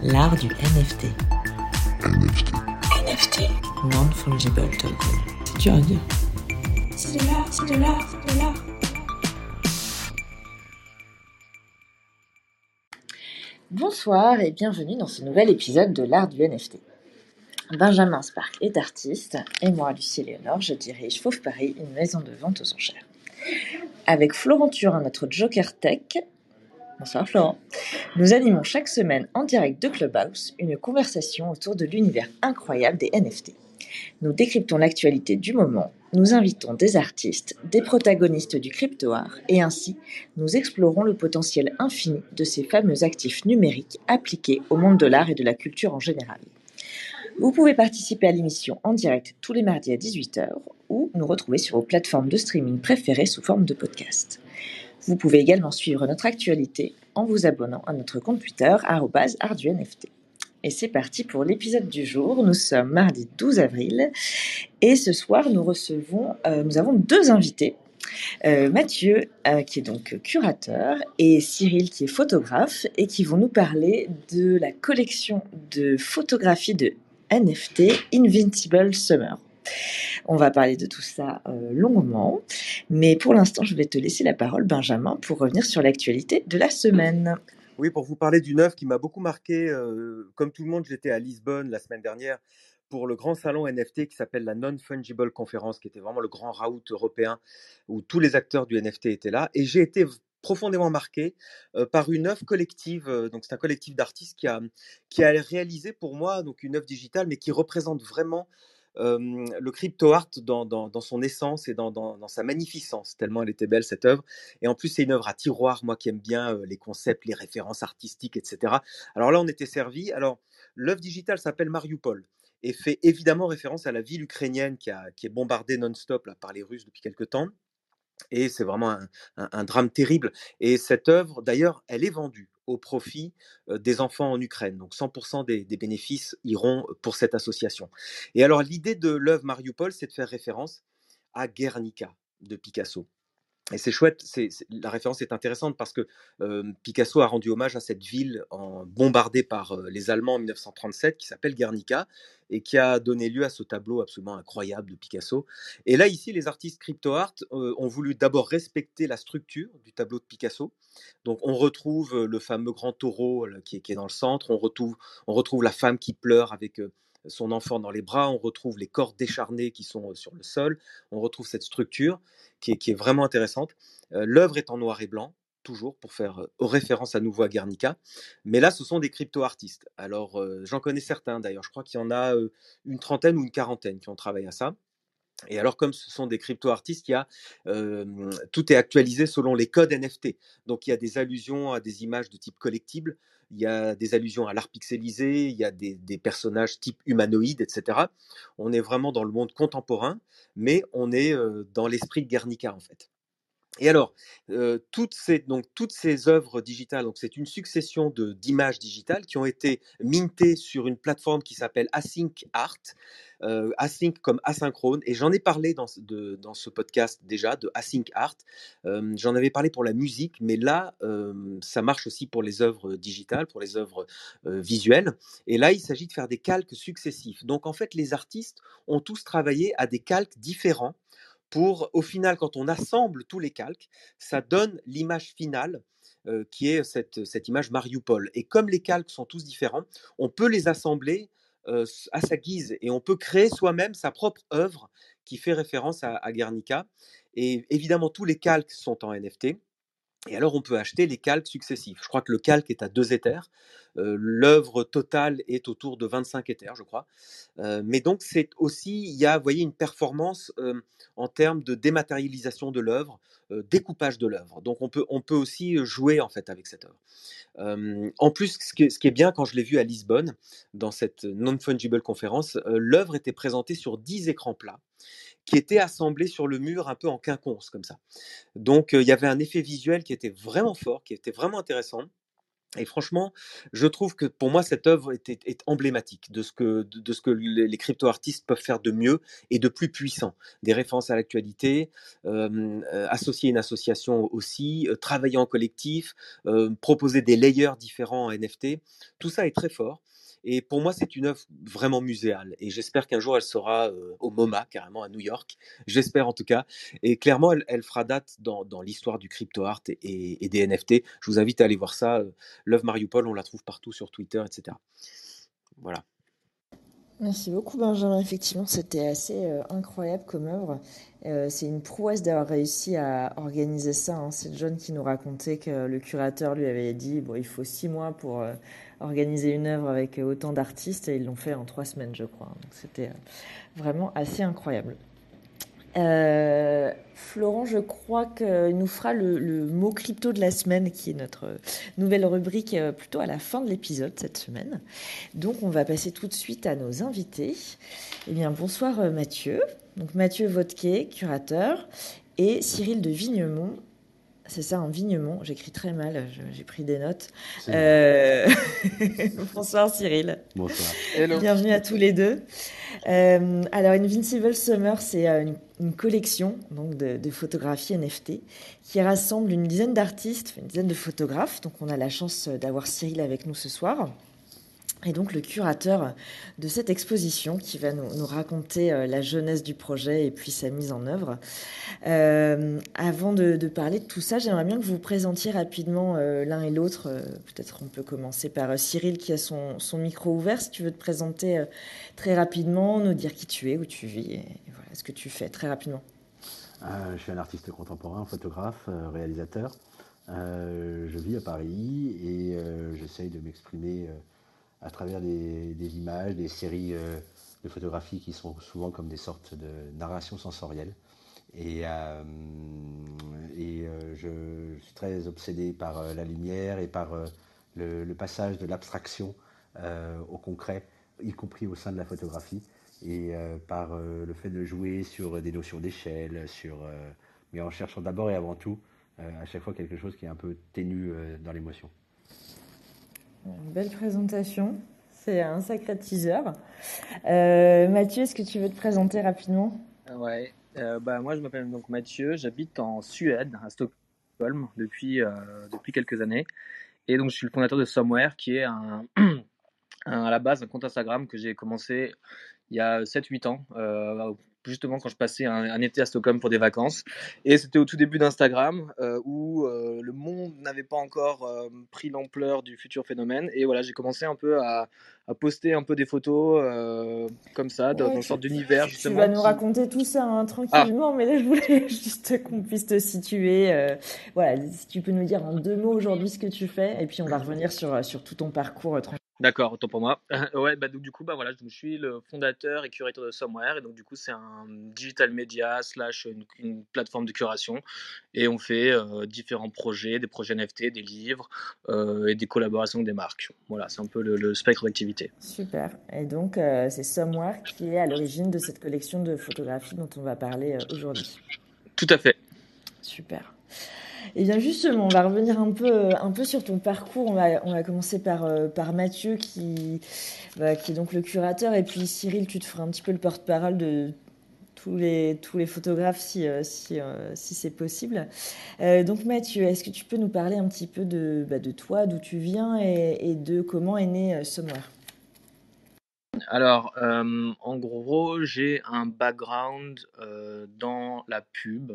L'art du NFT. NFT. NFT. Non-fungible token. C'est dur à dire. C'est de l'art, c'est de l'art, c'est de l'art. Bonsoir et bienvenue dans ce nouvel épisode de l'art du NFT. Benjamin Spark est artiste et moi, Lucie Léonore, je dirige Fauve Paris, une maison de vente aux enchères. Avec Florent Turin, notre Joker Tech, bonsoir Florent, nous animons chaque semaine en direct de Clubhouse une conversation autour de l'univers incroyable des NFT. Nous décryptons l'actualité du moment, nous invitons des artistes, des protagonistes du crypto art et ainsi nous explorons le potentiel infini de ces fameux actifs numériques appliqués au monde de l'art et de la culture en général. Vous pouvez participer à l'émission en direct tous les mardis à 18h ou nous retrouver sur vos plateformes de streaming préférées sous forme de podcast. Vous pouvez également suivre notre actualité en vous abonnant à notre compte Twitter @arduNFT. Et c'est parti pour l'épisode du jour. Nous sommes mardi 12 avril et ce soir nous recevons, euh, avons deux invités. Euh, Mathieu, euh, qui est donc curateur, et Cyril, qui est photographe, et qui vont nous parler de la collection de photographies de NFT Invincible Summer. On va parler de tout ça euh, longuement, mais pour l'instant, je vais te laisser la parole, Benjamin, pour revenir sur l'actualité de la semaine. Oui, pour vous parler d'une œuvre qui m'a beaucoup marqué. euh, comme tout le monde, j'étais à Lisbonne la semaine dernière pour le grand salon NFT qui s'appelle la Non-Fungible Conference, qui était vraiment le grand raout européen où tous les acteurs du NFT étaient là. Et j'ai été profondément marqué euh, par une œuvre collective. donc, c'est un collectif d'artistes qui a, qui a réalisé pour moi donc une œuvre digitale, mais qui représente vraiment le crypto art dans, son essence et dans, sa magnificence, tellement elle était belle cette œuvre. Et en plus, c'est une œuvre à tiroir, moi qui aime bien les concepts, les références artistiques, etc. Alors là, on était servi. Alors, l'œuvre digitale s'appelle Mariupol et fait évidemment référence à la ville ukrainienne qui, qui est bombardée non-stop par les Russes depuis quelque temps. Et c'est vraiment un, drame terrible. Et cette œuvre, d'ailleurs, elle est vendue au profit des enfants en Ukraine. Donc 100% des, des bénéfices iront pour cette association. Et alors l'idée de l'œuvre Mariupol, c'est de faire référence à Guernica de Picasso. Et c'est chouette, la référence est intéressante parce que Picasso a rendu hommage à cette ville bombardée par les Allemands en 1937 qui s'appelle Guernica et qui a donné lieu à ce tableau absolument incroyable de Picasso. Et là, ici, les artistes crypto art euh, ont voulu d'abord respecter la structure du tableau de Picasso. Donc, on retrouve le fameux grand taureau qui, est, dans le centre, on retrouve, la femme qui pleure avec son enfant dans les bras, on retrouve les corps décharnés qui sont euh, sur le sol, on retrouve cette structure qui est, vraiment intéressante. Euh, L'œuvre est en noir et blanc, toujours pour faire euh, référence à nouveau à Guernica. Mais là, ce sont des crypto-artistes. Alors, j'en connais certains d'ailleurs. Je crois qu'il y en a une trentaine ou une quarantaine qui ont travaillé à ça. Et alors, comme ce sont des crypto-artistes, il y a, tout est actualisé selon les codes NFT. Donc, il y a des allusions à des images de type collectible, il y a des allusions à l'art pixelisé, il y a des, personnages type humanoïde, etc. On est vraiment dans le monde contemporain, mais on est dans l'esprit de Guernica, en fait. Et alors, euh, toutes, ces, donc, toutes ces œuvres digitales, c'est une succession d'images digitales qui ont été mintées sur une plateforme qui s'appelle Async Art, euh, Async comme asynchrone, et j'en ai parlé dans, ce- de- dans ce podcast déjà de Async Art. Euh, j'en avais parlé pour la musique, mais là, ça marche aussi pour les œuvres digitales, pour les œuvres visuelles. Et là, il s'agit de faire des calques successifs. Donc en fait, les artistes ont tous travaillé à des calques différents pour, au final, quand on assemble tous les calques, ça donne l'image finale euh, qui est cette, cette image Mariupol. Et comme les calques sont tous différents, on peut les assembler euh, à sa guise et on peut créer soi-même sa propre œuvre qui fait référence à, à Guernica. Et évidemment, tous les calques sont en NFT. Et alors, on peut acheter les calques successifs. Je crois que le calque est à 2 éthers. Euh, L'œuvre totale est autour de 25 éthers, je crois. Euh, mais donc, c'est aussi, il y a, vous voyez, une performance en termes de dématérialisation de l'œuvre, découpage de l'œuvre. Donc, on peut, on peut aussi jouer, en fait, avec cette œuvre. En plus, ce ce qui est bien, quand je l'ai vu à Lisbonne, dans cette non-fungible conférence, l'œuvre était présentée sur 10 écrans plats qui étaient assemblés sur le mur un peu en quinconce, comme ça. Donc, il y avait un effet visuel qui était vraiment fort, qui était vraiment intéressant. Et franchement, je trouve que pour moi, cette œuvre est, est- est emblématique de ce que, de, de ce que les, crypto-artistes peuvent faire de mieux et de plus puissant. Des références à l'actualité, euh, associer une association aussi, euh, travailler en collectif, euh, proposer des layers différents en NFT. Tout ça est très fort. Et pour moi, c'est une œuvre vraiment muséale. Et j'espère qu'un jour, elle sera au MoMA, carrément à New York. J'espère en tout cas. Et clairement, elle, fera date dans, l'histoire du crypto art et, des NFT. Je vous invite à aller voir ça. L'œuvre Mariupol, on la trouve partout sur Twitter, etc. Voilà. Merci beaucoup Benjamin, effectivement c'était assez incroyable comme œuvre. Euh, c'est une prouesse d'avoir réussi à organiser ça. hein. C'est John qui nous racontait que le curateur lui avait dit bon il faut six mois pour organiser une œuvre avec autant d'artistes et ils l'ont fait en trois semaines je crois. Donc c'était euh, vraiment assez incroyable. Euh, Florent, je crois qu'il nous fera le, mot crypto de la semaine, qui est notre nouvelle rubrique euh, plutôt à la fin de l'épisode cette semaine. Donc, on va passer tout de suite à nos invités. Eh bien, bonsoir Mathieu. Donc, Mathieu Vodquet, curateur, et Cyril de Vignemont. C'est ça, un Vignemont. J'écris très mal, j'ai pris des notes. Euh, bonsoir Cyril. Bonsoir. Bienvenue à tous les deux. Euh, alors, Invincible Summer, c'est euh, une, une collection donc de, de photographies NFT qui rassemble une dizaine d'artistes, une dizaine de photographes. Donc, on a la chance d'avoir Cyril avec nous ce soir. Et donc, le curateur de cette exposition qui va nous, raconter euh, la jeunesse du projet et puis sa mise en œuvre. Euh, avant de, parler de tout ça, j'aimerais bien que vous vous présentiez rapidement euh, l'un et l'autre. Peut-être on peut commencer par Cyril qui a son, micro ouvert. Si tu veux te présenter très rapidement, nous dire qui tu es, où tu vis et, ce que tu fais très rapidement. Je suis un artiste contemporain, photographe, réalisateur. Je vis à Paris et j'essaye de m'exprimer à travers des, images, des séries euh, de photographies qui sont souvent comme des sortes de narrations sensorielles. Et, euh, euh, je, suis très obsédé par la lumière et par le, le passage de l'abstraction au concret, y compris au sein de la photographie, et par le fait de jouer sur des notions d'échelle, sur, mais en cherchant d'abord et avant tout à chaque fois quelque chose qui est un peu ténu dans l'émotion. Une belle présentation. C'est un sacré teaser. Euh, Mathieu, est-ce que tu veux te présenter rapidement? Ouais, euh, bah, moi je m'appelle donc Mathieu, j'habite en Suède, à Stockholm, depuis, euh, quelques années. Et donc je suis le fondateur de Somewhere, qui est à la base un compte Instagram que j'ai commencé il y a 7-8 ans, euh, justement quand je passais un, un été à Stockholm pour des vacances. Et c'était au tout début d'Instagram, euh, où euh, le monde n'avait pas encore euh, pris l'ampleur du futur phénomène. Et voilà, j'ai commencé un peu à, à poster un peu des photos comme ça, dans, Ouais, une sorte d'univers Tu vas nous raconter tout ça hein, tranquillement, mais là je voulais juste qu'on puisse te situer. voilà, si tu peux nous dire en deux mots aujourd'hui ce que tu fais, et puis on va revenir sur, sur tout ton parcours. D'accord, autant pour moi. ouais, bah donc du coup, bah voilà, je suis le fondateur et curateur de Somewhere, et donc du coup c'est un digital media slash une, une plateforme de curation, et on fait euh, différents projets, des projets NFT, des livres euh, et des collaborations avec des marques. Voilà, c'est un peu le, le spectre d'activité. Super. Et donc, euh, c'est Somewhere qui est à l'origine de cette collection de photographies dont on va parler aujourd'hui. Tout à fait. Super. Et bien justement, on va revenir un peu, un peu sur ton parcours. On va, on va commencer par, euh, par Mathieu qui, bah, qui est donc le curateur. Et puis Cyril, tu te feras un petit peu le porte-parole de tous les, tous les photographes si, euh, si, euh, si c'est possible. Donc Mathieu, est-ce que tu peux nous parler un petit peu de, bah, de toi, d'où tu viens et, de comment est né Somewhere? Alors, en gros, j'ai un background dans la pub,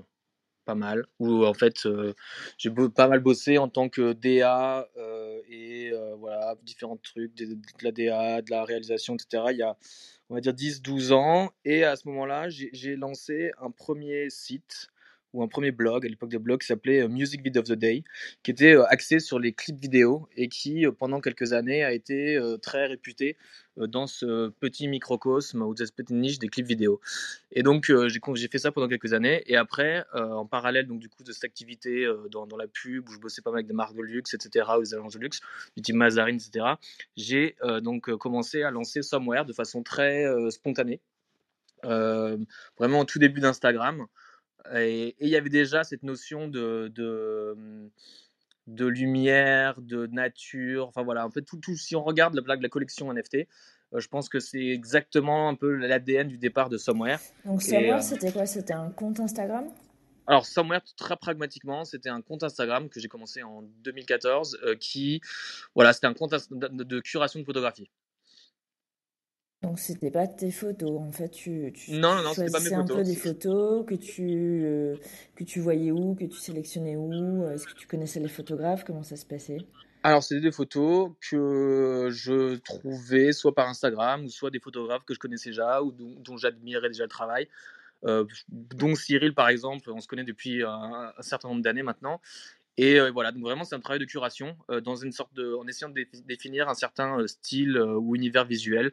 pas mal, où en fait, euh, j'ai pas mal bossé en tant que DA euh, et euh, voilà, différents trucs, de, de la DA, de la réalisation, etc. Il y a, on va dire, 10-12 ans. Et à ce moment-là, j'ai lancé un premier site ou un premier blog, à l'époque des blogs, qui s'appelait euh, Music Video of the Day, qui était euh, axé sur les clips vidéo et qui, euh, pendant quelques années, a été très réputé dans ce petit microcosme ou cette petite niche des clips vidéo. Et donc j'ai fait ça pendant quelques années. Et après en parallèle donc du coup de cette activité dans, dans la pub où je bossais pas mal avec des marques de luxe etc ou des agences de luxe du type Mazarine etc j'ai donc commencé à lancer Somewhere de façon très spontanée. Vraiment au tout début d'Instagram et il y avait déjà cette notion de, de de lumière, de nature. Enfin voilà, en fait, tout, tout si on regarde la, la collection NFT, euh, je pense que c'est exactement un peu l'ADN du départ de Somewhere. Donc, Somewhere, euh, c'était quoi? C'était un compte Instagram? Alors, Somewhere, très pragmatiquement, c'était un compte Instagram que j'ai commencé en 2014 euh, qui, voilà, c'était un compte de curation de photographie. Donc, c'était pas tes photos. En fait, tu, tu Non, non, c'était pas mes choisissais un peu photos. des photos que tu, euh, que tu voyais où, que tu sélectionnais où. Est-ce que tu connaissais les photographes? Comment ça se passait? Alors, c'était des photos que je trouvais soit par Instagram ou soit des photographes que je connaissais déjà ou dont, dont j'admirais déjà le travail. Euh, dont Cyril, par exemple, on se connaît depuis un, un certain nombre d'années maintenant. Et euh, voilà, donc vraiment, c'est un travail de curation euh, dans une sorte de, en essayant de défi- définir un certain style ou univers visuel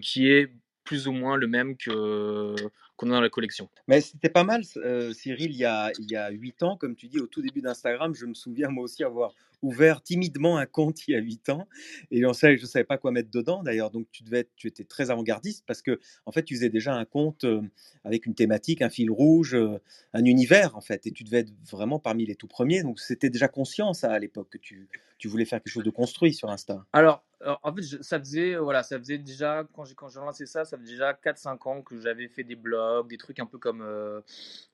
qui est plus ou moins le même que qu'on a dans la collection. Mais c'était pas mal, euh, Cyril, il y a il y a huit ans, comme tu dis, au tout début d'Instagram, je me souviens moi aussi avoir ouvert timidement un compte il y a huit ans et on savait, je savais pas quoi mettre dedans d'ailleurs, donc tu devais être- tu étais très avant-gardiste parce que en fait tu faisais déjà un compte euh, avec une thématique, un fil rouge, euh, un univers en fait et tu devais être vraiment parmi les tout premiers, donc c'était déjà conscient ça à l'époque que tu tu voulais faire quelque chose de construit sur Insta. Alors, en fait, je- ça faisait, euh, voilà, ça faisait déjà, quand j'ai quand j'ai lancé ça, ça faisait déjà 4-5 ans que j'avais fait des blogs, des trucs un peu comme euh,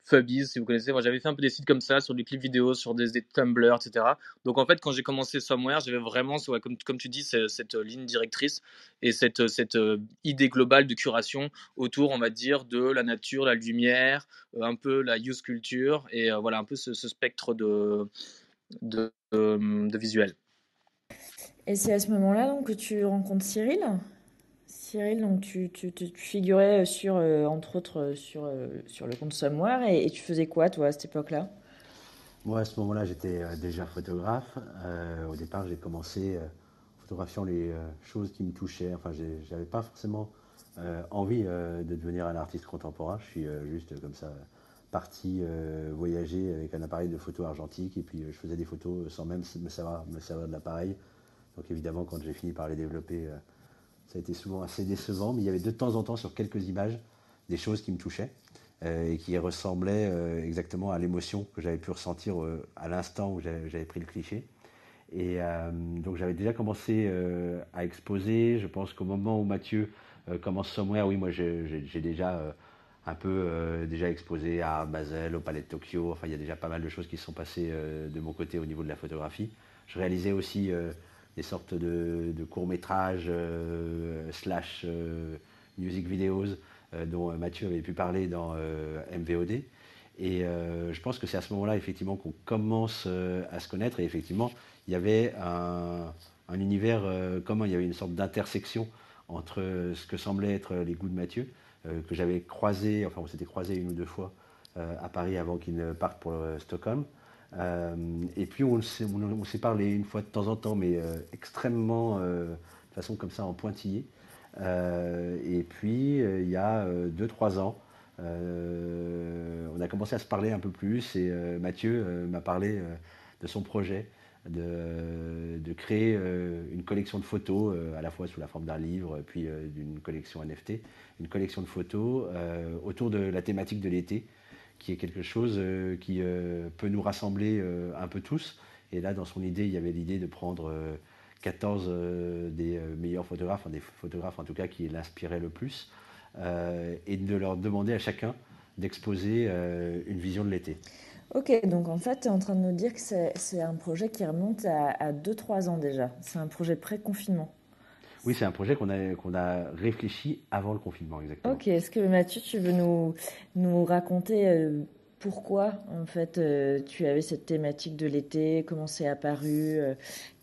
si vous connaissez. Moi, j'avais fait un peu des sites comme ça, sur des clips vidéo, sur des, Tumblr, etc. Donc, en fait, quand j'ai commencé Somewhere, j'avais vraiment, comme, comme tu dis, ce- cette, euh, ligne directrice et cette, cette euh, idée globale de curation autour, on va dire, de la nature, la lumière, un peu la use culture et voilà, un peu ce, spectre de, de, de visuel. Et c'est à ce moment-là que tu rencontres Cyril. Cyril, donc tu, tu, tu- figurais sur, euh, entre autres, euh, sur, euh, sur le compte Somewhere et, tu faisais quoi toi à cette époque-là? Moi, à ce moment-là, j'étais euh, déjà photographe. Euh, au départ, j'ai commencé euh, photographiant les euh, choses qui me touchaient. Enfin, j'avais pas forcément euh, envie euh, de devenir un artiste contemporain. Je suis euh, juste comme ça parti euh, voyager avec un appareil de photo argentique et puis euh, je faisais des photos sans même me savoir me servir de l'appareil. Donc évidemment, quand j'ai fini par les développer, euh, ça a été souvent assez décevant, mais il y avait de temps en temps sur quelques images des choses qui me touchaient euh, et qui ressemblaient euh, exactement à l'émotion que j'avais pu ressentir à l'instant où j'avais pris le cliché. Et donc j'avais déjà commencé à exposer. Je pense qu'au moment où Mathieu euh, commence Somewhere, oui, moi j'ai déjà un peu déjà exposé à Basel, au Palais de Tokyo. Enfin, il y a déjà pas mal de choses qui sont passées de mon côté au niveau de la photographie. Je réalisais aussi des sortes de, courts-métrages euh, slash euh, music videos euh, dont Mathieu avait pu parler dans MVOD. Et je pense que c'est à ce moment-là, effectivement, qu'on commence à se connaître. Et effectivement, il y avait un, un univers commun, il y avait une sorte d'intersection entre ce que semblaient être les goûts de Mathieu, que j'avais croisé, enfin on s'était croisé une ou deux fois à Paris avant qu'il ne parte pour Stockholm. Euh, et puis on, s'est- parlé une fois de temps en temps, mais euh, extrêmement, euh, de façon comme ça, en pointillé. Et puis il y a 2-3 ans, on a commencé à se parler un peu plus et Mathieu m'a parlé de son projet de, créer une collection de photos, à la fois sous la forme d'un livre, puis d'une collection NFT, une collection de photos autour de la thématique de l'été, qui est quelque chose euh, qui euh, peut nous rassembler euh, un peu tous. Et là, dans son idée, il y avait l'idée de prendre euh, 14 euh, des meilleurs photographes, des photographes en tout cas qui l'inspiraient le plus, et de leur demander à chacun d'exposer une vision de l'été. Ok, donc en fait, tu es en train de nous dire que c'est un projet qui remonte à 2-3 ans déjà. C'est un projet pré-confinement. Oui, c'est un projet qu'on a, qu'on a réfléchi avant le confinement, exactement. Ok, est-ce que Mathieu, tu veux nous, nous raconter euh, pourquoi en fait euh, tu avais cette thématique de l'été, comment c'est apparu, euh,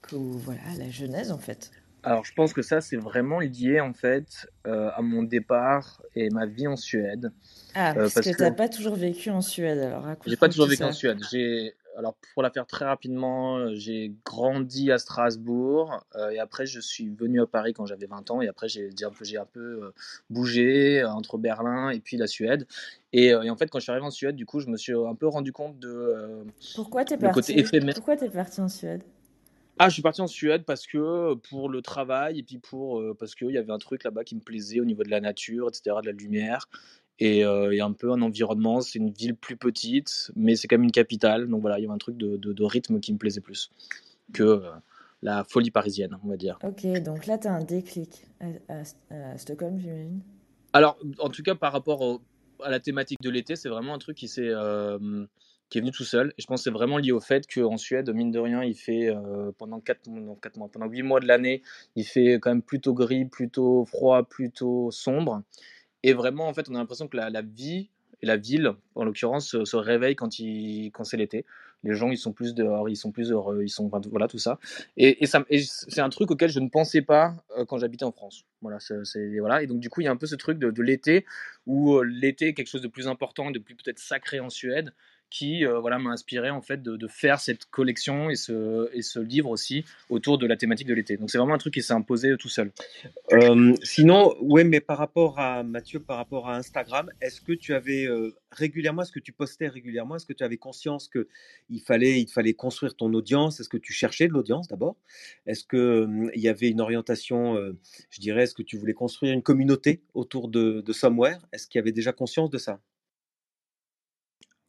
que, voilà, la genèse en fait? Alors, je pense que ça, c'est vraiment lié en fait euh, à mon départ et ma vie en Suède. Ah, Euh, parce, parce que que- tu n'as pas toujours vécu en Suède, alors raconte J'ai pas toujours vécu ça. en Suède. J'ai, alors pour la faire très rapidement, euh, j'ai grandi à Strasbourg euh, et après je suis venu à Paris quand j'avais 20 ans et après j'ai un peu, un peu euh, bougé entre Berlin et puis la Suède. Et, et en fait, quand je suis arrivé en Suède, du coup, je me suis un peu rendu compte de Pourquoi t'es parti? éphémère. Pourquoi t'es parti en Suède? Ah, je suis parti en Suède parce que pour le travail et puis pour parce qu'il y avait un truc là-bas qui me plaisait au niveau de la nature, etc., de la lumière. Et, euh, et un peu un environnement. C'est une ville plus petite, mais c'est quand même une capitale. Donc voilà, il y avait un truc de, de- de rythme qui me plaisait plus que euh, la folie parisienne, on va dire. Ok, donc là, tu as un déclic à, à- à Stockholm, j'imagine? Alors, en tout cas, par rapport au- à la thématique de l'été, c'est vraiment un truc qui, s'est, euh, qui est venu tout seul. Et je pense que c'est vraiment lié au fait qu'en Suède, mine de rien, il fait euh, pendant 4, non, quatre mois, pendant 8 mois de l'année, il fait quand même plutôt gris, plutôt froid, plutôt sombre. Et vraiment, en fait, on a l'impression que la, vie et la ville, en l'occurrence, se, réveille quand, il, quand c'est l'été. Les gens, ils sont plus dehors, ils sont plus heureux, ils sont, voilà, tout ça. Et, c'est un truc auquel je ne pensais pas euh, quand j'habitais en France. Voilà, c'est, voilà. Et donc, du coup, il y a un peu ce truc de, de l'été, où euh, l'été est quelque chose de plus important, de plus peut-être sacré en Suède, qui euh, voilà, m'a inspiré en fait de, faire cette collection et ce, et ce livre aussi autour de la thématique de l'été. Donc, c'est vraiment un truc qui s'est imposé tout seul. Euh, sinon, ouais, mais par rapport à Mathieu, par rapport à Instagram, est-ce que tu avais euh, régulièrement, est-ce que tu postais régulièrement, est-ce que tu avais conscience que il fallait, il fallait construire ton audience? Est-ce que tu cherchais de l'audience d'abord? Est-ce que euh, il y avait une orientation, euh, je dirais, est-ce que tu voulais construire une communauté autour de Somewhere? Est-ce qu'il y avait déjà conscience de ça?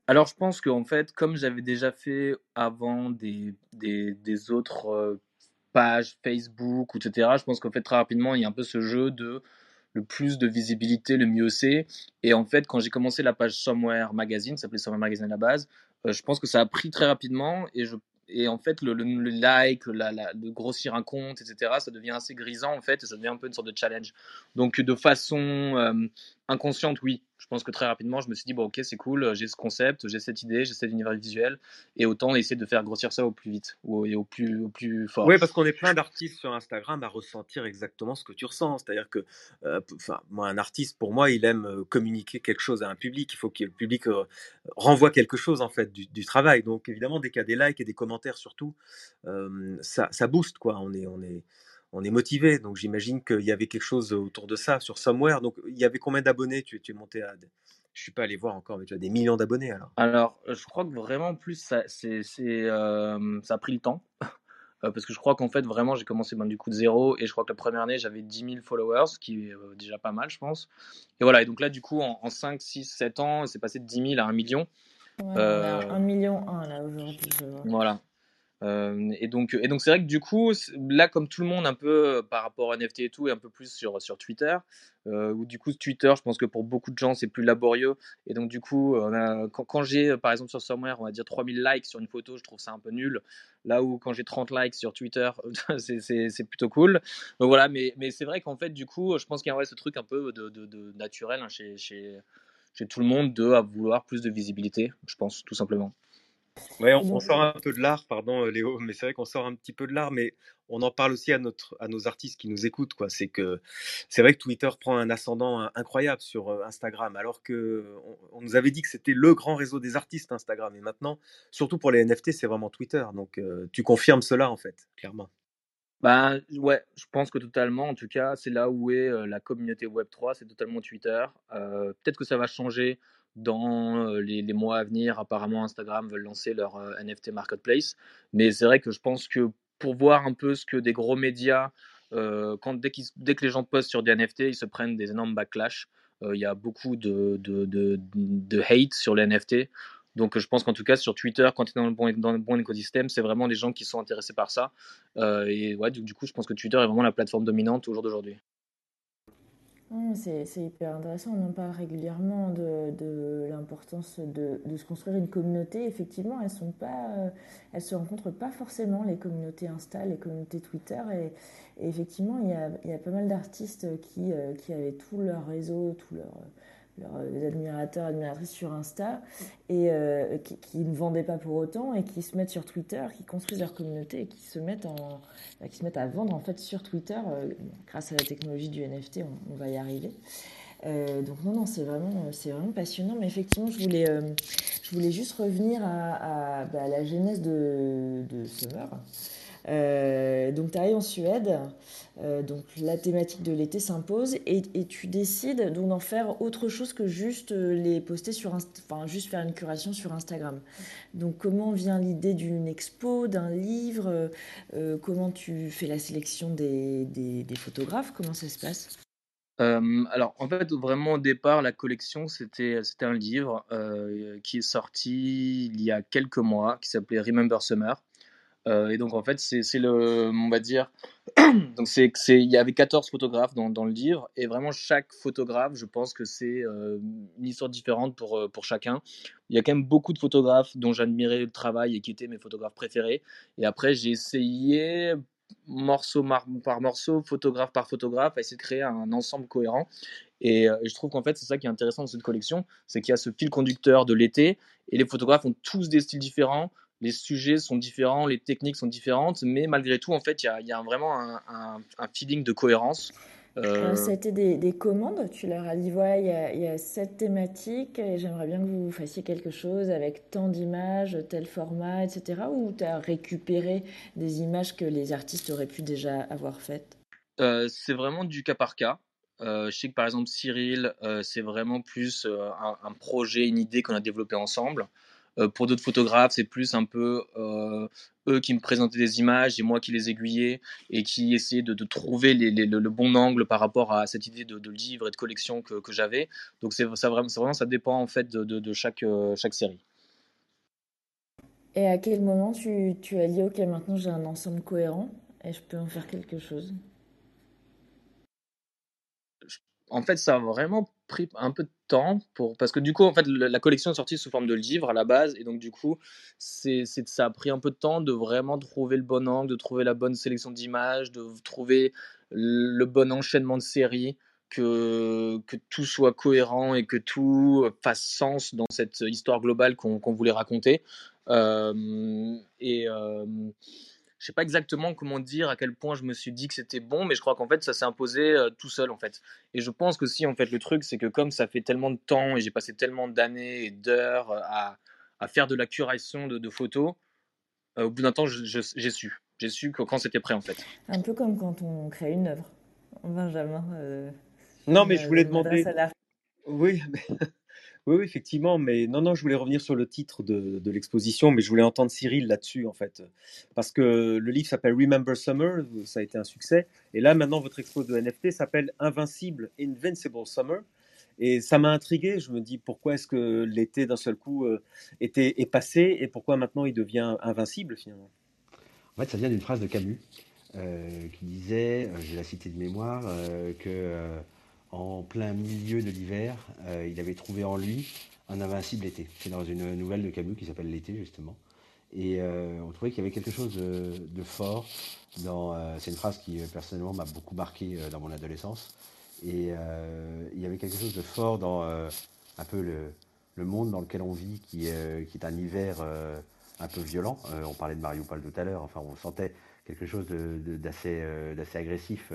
Alors, je pense qu'en fait, comme j'avais déjà fait avant des, des, autres pages Facebook, etc., je pense qu'en fait, très rapidement, il y a un peu ce jeu de le plus de visibilité, le mieux c'est. Et en fait, quand j'ai commencé la page Somewhere Magazine, ça s'appelait Somewhere Magazine à la base, je pense que ça a pris très rapidement et je et en fait, le, le, le like, la, de grossir un compte, etc., ça devient assez grisant, en fait, et ça devient un peu une sorte de challenge. Donc, de façon inconsciente, oui. Je pense que très rapidement, je me suis dit, bon, ok, c'est cool, j'ai ce concept, j'ai cette idée, j'ai cet univers visuel, et autant essayer de faire grossir ça au plus vite, ou et au plus, fort. Oui, parce qu'on est plein d'artistes sur Instagram à ressentir exactement ce que tu ressens. C'est-à-dire que, euh, enfin, moi, un artiste, pour moi, il aime euh, communiquer quelque chose à un public. Il faut que le public euh, renvoie quelque chose, en fait, du, travail. Donc, évidemment, dès qu'il y a des likes et des commentaires, surtout, euh, ça, ça booste, quoi. On est, on est, on est motivé. Donc, j'imagine qu'il y avait quelque chose autour de ça sur Somewhere. Donc, il y avait combien d'abonnés tu, tu es monté à. Je suis pas allé voir encore, mais tu as des millions d'abonnés alors. Alors, je crois que vraiment plus ça, c'est, euh, ça a pris le temps. Euh, parce que je crois qu'en fait, vraiment, j'ai commencé ben, du coup de zéro. Et je crois que la première année, j'avais 10 000 followers, ce qui est euh, déjà pas mal, je pense. Et voilà, et donc là, du coup, en, en 5, 6, 7 ans, c'est passé de 10 000 à 1 million. Ouais, euh, on est à 1 million 1 là aujourd'hui. Voilà. Euh, et donc, et donc c'est vrai que du coup, là, comme tout le monde, un peu par rapport à NFT et tout, et un peu plus sur, sur Twitter, euh, où du coup, Twitter, je pense que pour beaucoup de gens, c'est plus laborieux. Et donc, du coup, on a, quand, j'ai, par exemple, sur Somewhere, on va dire 3000 likes sur une photo, je trouve ça un peu nul. Là où, quand j'ai 30 likes sur Twitter, c'est plutôt cool. Donc voilà, mais, mais c'est vrai qu'en fait, du coup, je pense qu'il y a ouais, ce truc un peu de, naturel hein, chez, chez, chez tout le monde de vouloir plus de visibilité, je pense, tout simplement. Ouais, on, on, sort un peu de l'art, pardon Léo, mais c'est vrai qu'on sort un petit peu de l'art, mais on en parle aussi à, notre, à nos artistes qui nous écoutent. Quoi. C'est, que, c'est vrai que Twitter prend un ascendant incroyable sur euh, Instagram, alors que on, on nous avait dit que c'était le grand réseau des artistes Instagram. Et maintenant, surtout pour les NFT, c'est vraiment Twitter. Donc euh, tu confirmes cela en fait, clairement. Bah ouais, je pense que totalement. En tout cas, c'est là où est euh, la communauté Web3, c'est totalement Twitter. Euh, peut-être que ça va changer dans les, les, mois à venir. Apparemment, Instagram veut lancer leur euh, NFT marketplace. Mais c'est vrai que je pense que pour voir un peu ce que des gros médias, euh, quand, dès, que les gens postent sur des NFT, ils se prennent des énormes backlash. Il y a beaucoup de, de, de, hate sur les NFT. Donc je pense qu'en tout cas sur Twitter, quand tu es dans le bon, dans le bon écosystème, c'est vraiment les gens qui sont intéressés par ça. Euh, et ouais, du, du, coup, je pense que Twitter est vraiment la plateforme dominante au jour d'aujourd'hui. C'est hyper intéressant, on en parle régulièrement de, l'importance de, se construire une communauté. Effectivement, elles sont pas, elles se rencontrent pas forcément les communautés Insta, les communautés Twitter. Et, effectivement, il y a, pas mal d'artistes qui, qui avaient tout leur réseau, tout leur leurs admirateurs, admiratrices sur Insta et euh, qui, ne vendaient pas pour autant et qui se mettent sur Twitter, qui construisent leur communauté et qui se mettent, en, qui se mettent à vendre en fait sur Twitter euh, grâce à la technologie du NFT, on, va y arriver. Euh, donc non, non, c'est vraiment, vraiment passionnant. Mais effectivement, je voulais, euh, je voulais juste revenir bah, à la genèse de, de Summer. Euh, donc tu arrives en Suède, euh, donc la thématique de l'été s'impose et, tu décides d'en faire autre chose que juste euh, les poster sur juste faire une curation sur Instagram. Donc comment vient l'idée d'une expo, d'un livre, comment tu fais la sélection des, photographes, comment ça se passe? Alors, en fait, vraiment au départ, la collection, c'était un livre qui est sorti il y a quelques mois, qui s'appelait Remember Summer. Euh, et donc, en fait, c'est le, on va dire, donc c'est il y avait 14 photographes dans, dans le livre, et vraiment chaque photographe, je pense que c'est euh, une histoire différente pour euh, pour chacun. Il y a quand même beaucoup de photographes dont j'admirais le travail et qui étaient mes photographes préférés. Et après, j'ai essayé morceau par morceau, photographe par photographe, à essayer de créer un ensemble cohérent. Et je trouve qu'en fait, c'est ça qui est intéressant dans cette collection, c'est qu'il y a ce fil conducteur de l'été, et les photographes ont tous des styles différents, les sujets sont différents, les techniques sont différentes, mais malgré tout, en fait, il y a, il y a vraiment un, un- un feeling de cohérence. Euh, Euh, ça a été des, des commandes, tu leur as dit, voilà, il y a, il y a cette thématique et j'aimerais bien que vous fassiez quelque chose avec tant d'images, tel format, etc. Ou tu as récupéré des images que les artistes auraient pu déjà avoir faites? Euh, c'est vraiment du cas par cas. Euh, je sais que par exemple Cyril, euh, c'est vraiment plus euh, un, un projet, une idée qu'on a développé ensemble. Euh, pour d'autres photographes, c'est plus un peu euh, eux qui me présentaient des images et moi qui les aiguillais et qui essayaient de, trouver le, bon angle par rapport à cette idée de, livre et de collection que, j'avais. Donc c'est ça vraiment, ça dépend en fait de, euh, chaque série. Et à quel moment tu as dit, ok, maintenant j'ai un ensemble cohérent et je peux en faire quelque chose En fait, ça a vraiment pris un peu de temps pour parce que du coup, en fait, la collection est sortie sous forme de livre à la base et donc du coup, c'est, ça a pris un peu de temps de vraiment trouver le bon angle, de trouver la bonne sélection d'images, de trouver le bon enchaînement de séries, que, que tout soit cohérent et que tout fasse sens dans cette histoire globale qu'on, qu'on voulait raconter. Euh, et euh, je sais pas exactement comment dire à quel point je me suis dit que c'était bon, mais je crois qu'en fait ça s'est imposé euh, tout seul en fait. Et je pense que si en fait le truc c'est que comme ça fait tellement de temps et j'ai passé tellement d'années et d'heures à, à faire de la curation de, de photos, euh, au bout d'un temps j'ai su, j'ai su que quand c'était prêt en fait. Un peu comme quand on crée une œuvre. Benjamin, euh, Non, mais je je voulais demander. Oui, mais- oui, effectivement, mais non, non, je voulais revenir sur le titre de, l'exposition, mais je voulais entendre Cyril là-dessus, en fait, parce que le livre s'appelle Remember Summer, ça a été un succès, et là, maintenant, votre expo de NFT s'appelle Invincible, Invincible Summer, et ça m'a intrigué, je me dis, pourquoi est-ce que l'été, d'un seul coup, euh, était, est passé, et pourquoi maintenant il devient invincible, finalement? En fait, ça vient d'une phrase de Camus euh, qui disait, euh, j'ai la cité de mémoire, que en plein milieu de l'hiver, euh, il avait trouvé en lui un invincible été. C'est dans une nouvelle de Camus qui s'appelle L'été, justement. Et euh, on trouvait qu'il y avait quelque chose de, de fort dans. euh, c'est une phrase qui, personnellement, m'a beaucoup marqué dans mon adolescence. Et il y avait quelque chose de fort dans un peu le, monde dans lequel on vit, qui, est un hiver un peu violent. On parlait de Mariupol tout à l'heure. Enfin, on sentait quelque chose de- de- d'assez d'assez agressif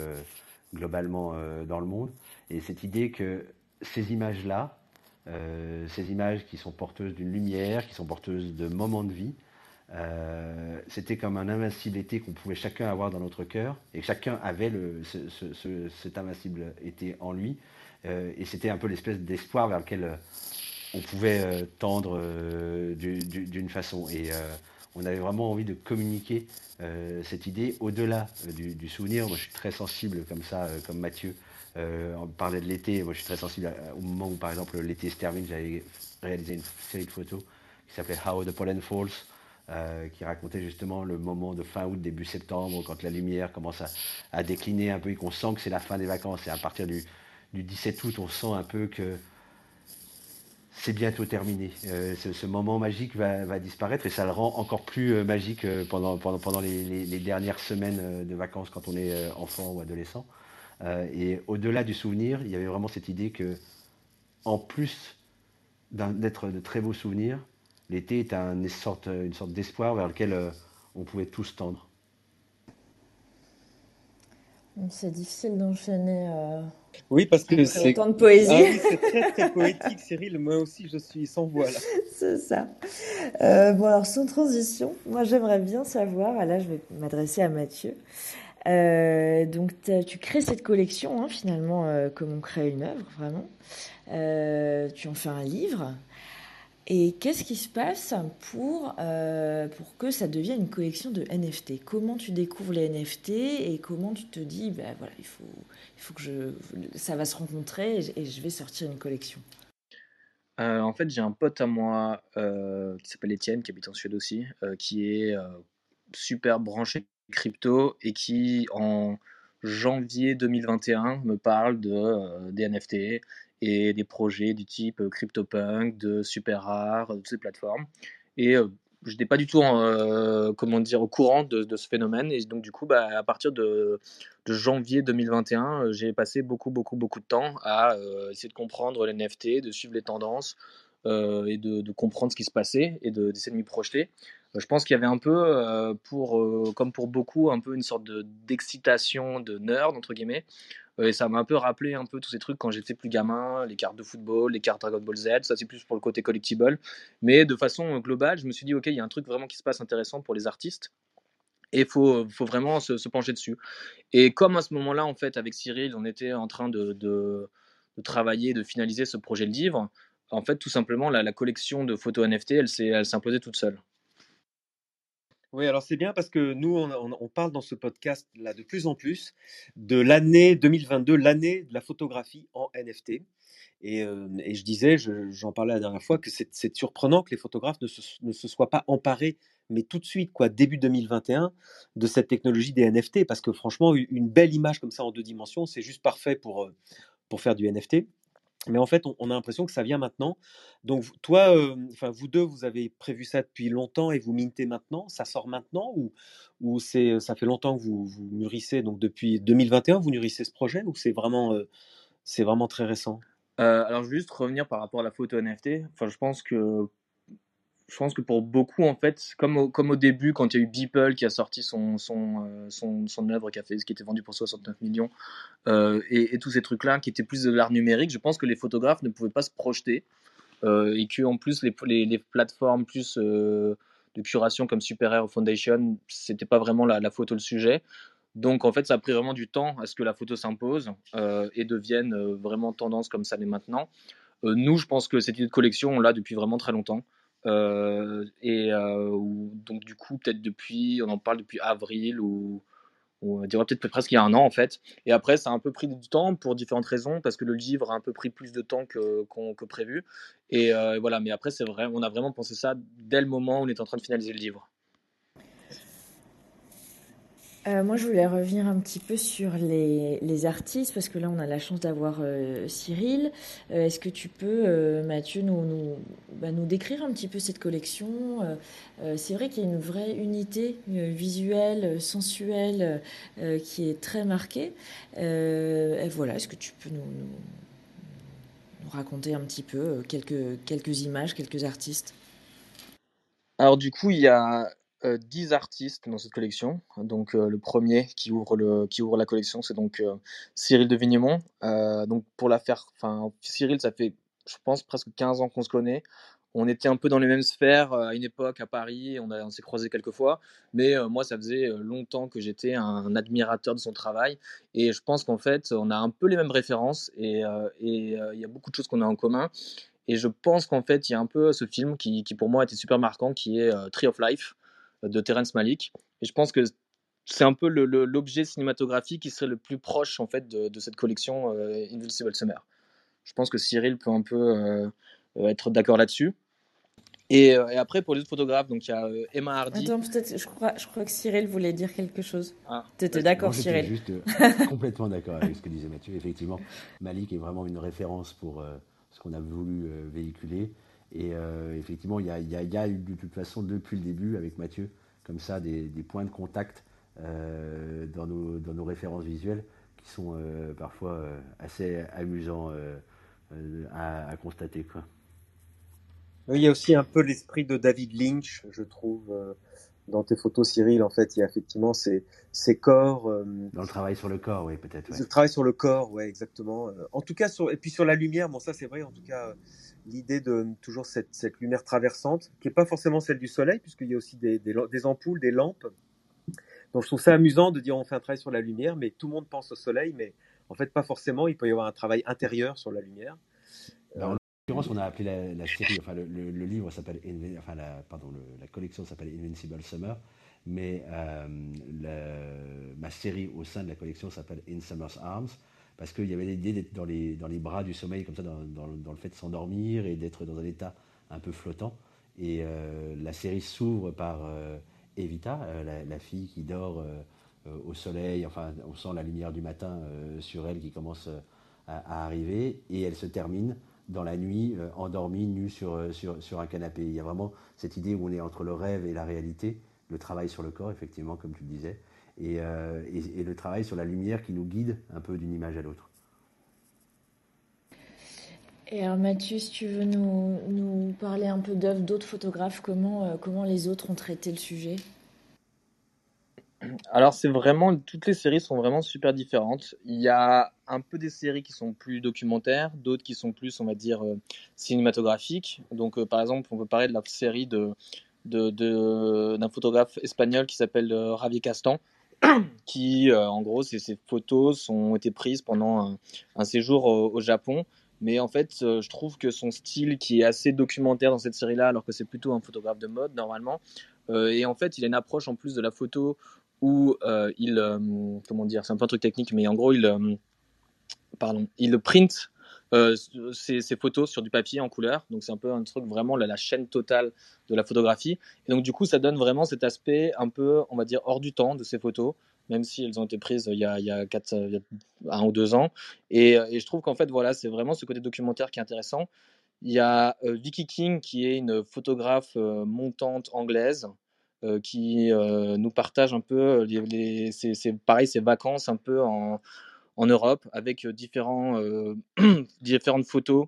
globalement euh, dans le monde. Et cette idée que ces images-là, euh, ces images qui sont porteuses d'une lumière, qui sont porteuses de moments de vie, euh, c'était comme un invincible été qu'on pouvait chacun avoir dans notre cœur, et chacun avait cet invincible été en lui, et c'était un peu l'espèce d'espoir vers lequel on pouvait tendre du- du- d'une façon. On avait vraiment envie de communiquer euh, cette idée au-delà euh, du, souvenir. Moi, je suis très sensible comme ça, euh, comme Mathieu. Parlait de l'été. Moi, je suis très sensible au moment où, par exemple, l'été se termine. J'avais réalisé une série de photos qui s'appelait How the Pollen Falls, qui racontait justement le moment de fin août, début septembre, quand la lumière commence à, décliner un peu et qu'on sent que c'est la fin des vacances. Et à partir du 17 août, on sent un peu que c'est bientôt terminé. Euh, ce, moment magique va, disparaître et ça le rend encore plus euh, magique euh, pendant, les, dernières semaines de vacances quand on est enfant ou adolescent. Et au-delà du souvenir, il y avait vraiment cette idée que, en plus d'être de très beaux souvenirs, l'été est un- une sorte, d'espoir vers lequel on pouvait tous tendre. C'est difficile d'enchaîner Oui, parce que après c'est... autant de poésie. Ah oui, c'est très, très poétique, Cyril. Moi aussi, je suis sans voix, là. C'est ça. Euh, bon, alors, sans transition, moi, j'aimerais bien savoir, ah, là, je vais m'adresser à Mathieu. Euh, donc, tu crées cette collection, hein, finalement, euh, comme on crée une œuvre, vraiment. Tu en fais un livre. Et qu'est-ce qui se passe pour, euh, pour que ça devienne une collection de NFT Comment tu découvres les NFT et comment tu te dis, ben voilà, il faut, il faut que je, ça va se rencontrer et je- vais sortir une collection? Euh, en fait, j'ai un pote à moi euh, qui s'appelle Étienne, qui habite en Suède aussi, qui est super branché crypto et qui, en janvier 2021, me parle de, des NFT et des projets du type euh, CryptoPunk, de Super Rare, de toutes ces plateformes. Et euh, je n'étais pas du tout en, euh, comment dire, au courant de, ce phénomène. Et donc, du coup, bah, à partir de, janvier 2021, euh, j'ai passé beaucoup, beaucoup, beaucoup de temps à euh, essayer de comprendre les NFT, de suivre les tendances euh, et de, de comprendre ce qui se passait et de- d'essayer de m'y projeter. Euh, je pense qu'il y avait un peu, euh, pour, euh, comme pour beaucoup, un peu une sorte de- d'excitation de nerd, entre guillemets. Et ça m'a un peu rappelé un peu tous ces trucs quand j'étais plus gamin, les cartes de football, les cartes Dragon Ball Z, ça c'est plus pour le côté collectible. Mais de façon globale, je me suis dit, ok, il y a un truc vraiment qui se passe intéressant pour les artistes. Et il faut, faut vraiment se, pencher dessus. Et comme à ce moment-là, en fait, avec Cyril, on était en train de, de, de travailler, de finaliser ce projet de livre, en fait, tout simplement, la, la collection de photos NFT, elle s'est imposée toute seule. Oui, alors c'est bien parce que nous, on, parle dans ce podcast là de plus en plus de l'année 2022, l'année de la photographie en NFT. Et, euh, et je disais, je- j'en parlais la dernière fois, que c'est surprenant que les photographes ne se, ne se soient pas emparés, mais tout de suite, quoi, début 2021, de cette technologie des NFT, parce que franchement, une belle image comme ça en deux dimensions, c'est juste parfait pour, euh, pour faire du NFT. Mais en fait, on, a l'impression que ça vient maintenant. Donc, toi, euh, enfin, vous deux, vous avez prévu ça depuis longtemps et vous mintez maintenant. Ça sort maintenant ou, ou c'est, ça fait longtemps que vous, vous mûrissez, donc depuis 2021, vous mûrissez ce projet ou c'est vraiment, euh, c'est vraiment très récent? Euh, alors, je veux juste revenir par rapport à la photo NFT. Enfin, je pense que je pense que pour beaucoup, en fait, comme au, début, quand il y a eu Beeple qui a sorti son, son, euh, son, son œuvre qui, a fait, qui était vendue pour 69 millions, euh, et, tous ces trucs-là, qui étaient plus de l'art numérique, je pense que les photographes ne pouvaient pas se projeter, euh, et que en plus, les, les, plateformes plus de curation comme Super Air ou Foundation, c'était pas vraiment la, la photo le sujet. Donc, en fait, ça a pris vraiment du temps à ce que la photo s'impose et devienne vraiment tendance comme ça l'est maintenant. Nous, je pense que cette idée de collection, on l'a depuis vraiment très longtemps. Euh, et euh, donc du coup, peut-être depuis, on en parle depuis avril ou, on dirait peut-être presque il y a un an en fait. Et après, ça a un peu pris du temps pour différentes raisons, parce que le livre a un peu pris plus de temps que, prévu. Et euh, voilà, mais après, c'est vrai, on a vraiment pensé ça dès le moment où on était en train de finaliser le livre. Euh, moi, je voulais revenir un petit peu sur les, les artistes, parce que là, on a la chance d'avoir euh, Cyril. Euh, Est-ce que tu peux, Mathieu, nous, bah, nous décrire un petit peu cette collection? C'est vrai qu'il y a une vraie unité visuelle, sensuelle, qui est très marquée. Voilà, est-ce que tu peux nous, nous, raconter un petit peu quelques, quelques images, quelques artistes? Alors du coup, il y a 10 artistes dans cette collection. Donc euh, le premier qui ouvre, le, qui ouvre la collection, c'est donc euh, Cyril de Vignemont. Euh, donc pour la faire, enfin Cyril, ça fait, je pense, presque 15 ans qu'on se connaît. On était un peu dans les mêmes sphères euh, à une époque à Paris, on, s'est croisés quelques fois, mais euh, moi ça faisait euh, longtemps que j'étais un admirateur de son travail et je pense qu'en fait on a un peu les mêmes références et euh, euh, il y a beaucoup de choses qu'on a en commun et je pense qu'en fait, il y a un peu ce film qui, qui pour moi était super marquant, qui est euh, Tree of Life euh, de Terrence Malick. Et je pense que c'est un peu l'objet cinématographique qui serait le plus proche en fait de, de cette collection euh, Invincible Summer. Je pense que Cyril peut un peu euh, euh, être d'accord là-dessus. Et, euh, et après, pour les autres photographes, donc il y a euh, Emma Hardy. Attends, peut-être, je crois, je crois que Cyril voulait dire quelque chose. Ah, Tu étais d'accord, Cyril juste euh, complètement d'accord avec ce que disait Mathieu. Effectivement, Malik est vraiment une référence pour euh, ce qu'on a voulu euh, véhiculer. Et euh, effectivement, il y a, y a- y de toute façon depuis le début avec Mathieu, comme ça, des, points de contact euh, dans, nos, références visuelles qui sont euh, parfois assez amusants à, constater. Il y a aussi un peu l'esprit de David Lynch, je trouve, dans tes photos, Cyril. En fait, il y a effectivement ces, ces corps, euh, Dans le travail sur le corps, oui, peut-être. ouais. le travail sur le corps, ouais, exactement. Euh, En tout cas, sur, et puis sur la lumière, bon, ça c'est vrai, en tout cas, euh, l'idée de toujours cette, cette lumière traversante, qui est pas forcément celle du soleil, puisqu'il y a aussi des, des, la- des ampoules, des lampes. Donc je trouve ça amusant de dire on fait un travail sur la lumière, mais tout le monde pense au soleil, mais en fait pas forcément. Il peut y avoir un travail intérieur sur la lumière. Bah, on l'occurrence, on a appelé la, série, enfin le, livre s'appelle, enfin la, pardon, la collection s'appelle Invincible Summer, mais euh, ma série au sein de la collection s'appelle In Summer's Arms, parce qu'il y avait l'idée d'être dans les, bras du sommeil, comme ça, dans, le- fait de s'endormir et d'être dans un état un peu flottant. Et euh, la série s'ouvre par euh, Evita, la, fille qui dort au soleil, enfin, on sent la lumière du matin sur elle qui commence à arriver, et elle se termine dans la nuit, euh, endormie, nue sur, euh, sur, sur un canapé. Il y a vraiment cette idée où on est entre le rêve et la réalité, le travail sur le corps, effectivement, comme tu le disais, et, euh, et- et le travail sur la lumière qui nous guide un peu d'une image à l'autre. Et alors Mathieu, si tu veux nous, nous parler un peu d'œuvres d'autres photographes, comment, comment les autres ont traité le sujet? Alors c'est vraiment toutes les séries sont vraiment super différentes. Il y a un peu des séries qui sont plus documentaires, d'autres qui sont plus on va dire euh, cinématographiques. Donc euh, par exemple on peut parler de la série de d'un photographe espagnol qui s'appelle euh, Javier Castan, qui en gros ces, photos ont été prises pendant un, séjour au, au Japon. Mais en fait, je trouve que son style, qui est assez documentaire dans cette série-là, alors que c'est plutôt un photographe de mode normalement, et en fait, il a une approche en plus de la photo où euh, il, euh, comment dire, c'est un peu un truc technique, mais en gros, il, euh, pardon, il print euh, ses photos sur du papier en couleur. Donc c'est un peu un truc vraiment la, chaîne totale de la photographie. Et donc du coup, ça donne vraiment cet aspect un peu, on va dire, hors du temps de ces photos, même si elles ont été prises il y a, il y a, quatre, un ou deux ans. Et, et je trouve qu'en fait, voilà, c'est vraiment ce côté documentaire qui est intéressant. Il y a euh, Vicky King, qui est une photographe euh, montante anglaise, euh, qui euh, nous partage un peu les, les, ses, ses- pareil, ses vacances un peu en, en Europe, avec euh, différents, euh, différentes photos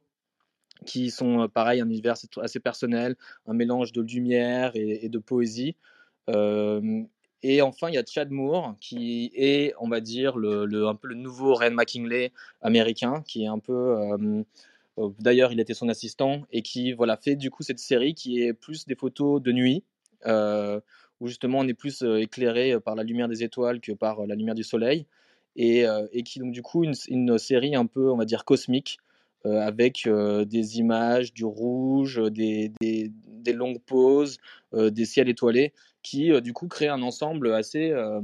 qui sont, euh, pareil, un univers assez- personnel, un mélange de lumière et, de poésie. Euh, et enfin, il y a Chad Moore, qui est, on va dire, le, le- un peu le nouveau Ryan McKinley américain, qui est un peu... euh, euh, D'ailleurs, il était son assistant et qui voilà, fait du coup cette série qui est plus des photos de nuit, euh, où justement on est plus euh, éclairé par la lumière des étoiles que par euh, la lumière du soleil, et, euh, et qui donc du coup une, série un peu, on va dire, cosmique, euh, avec euh, des images, du rouge, des, des, longues pauses, euh, des ciels étoilés, qui euh, du coup créent un ensemble assez, euh,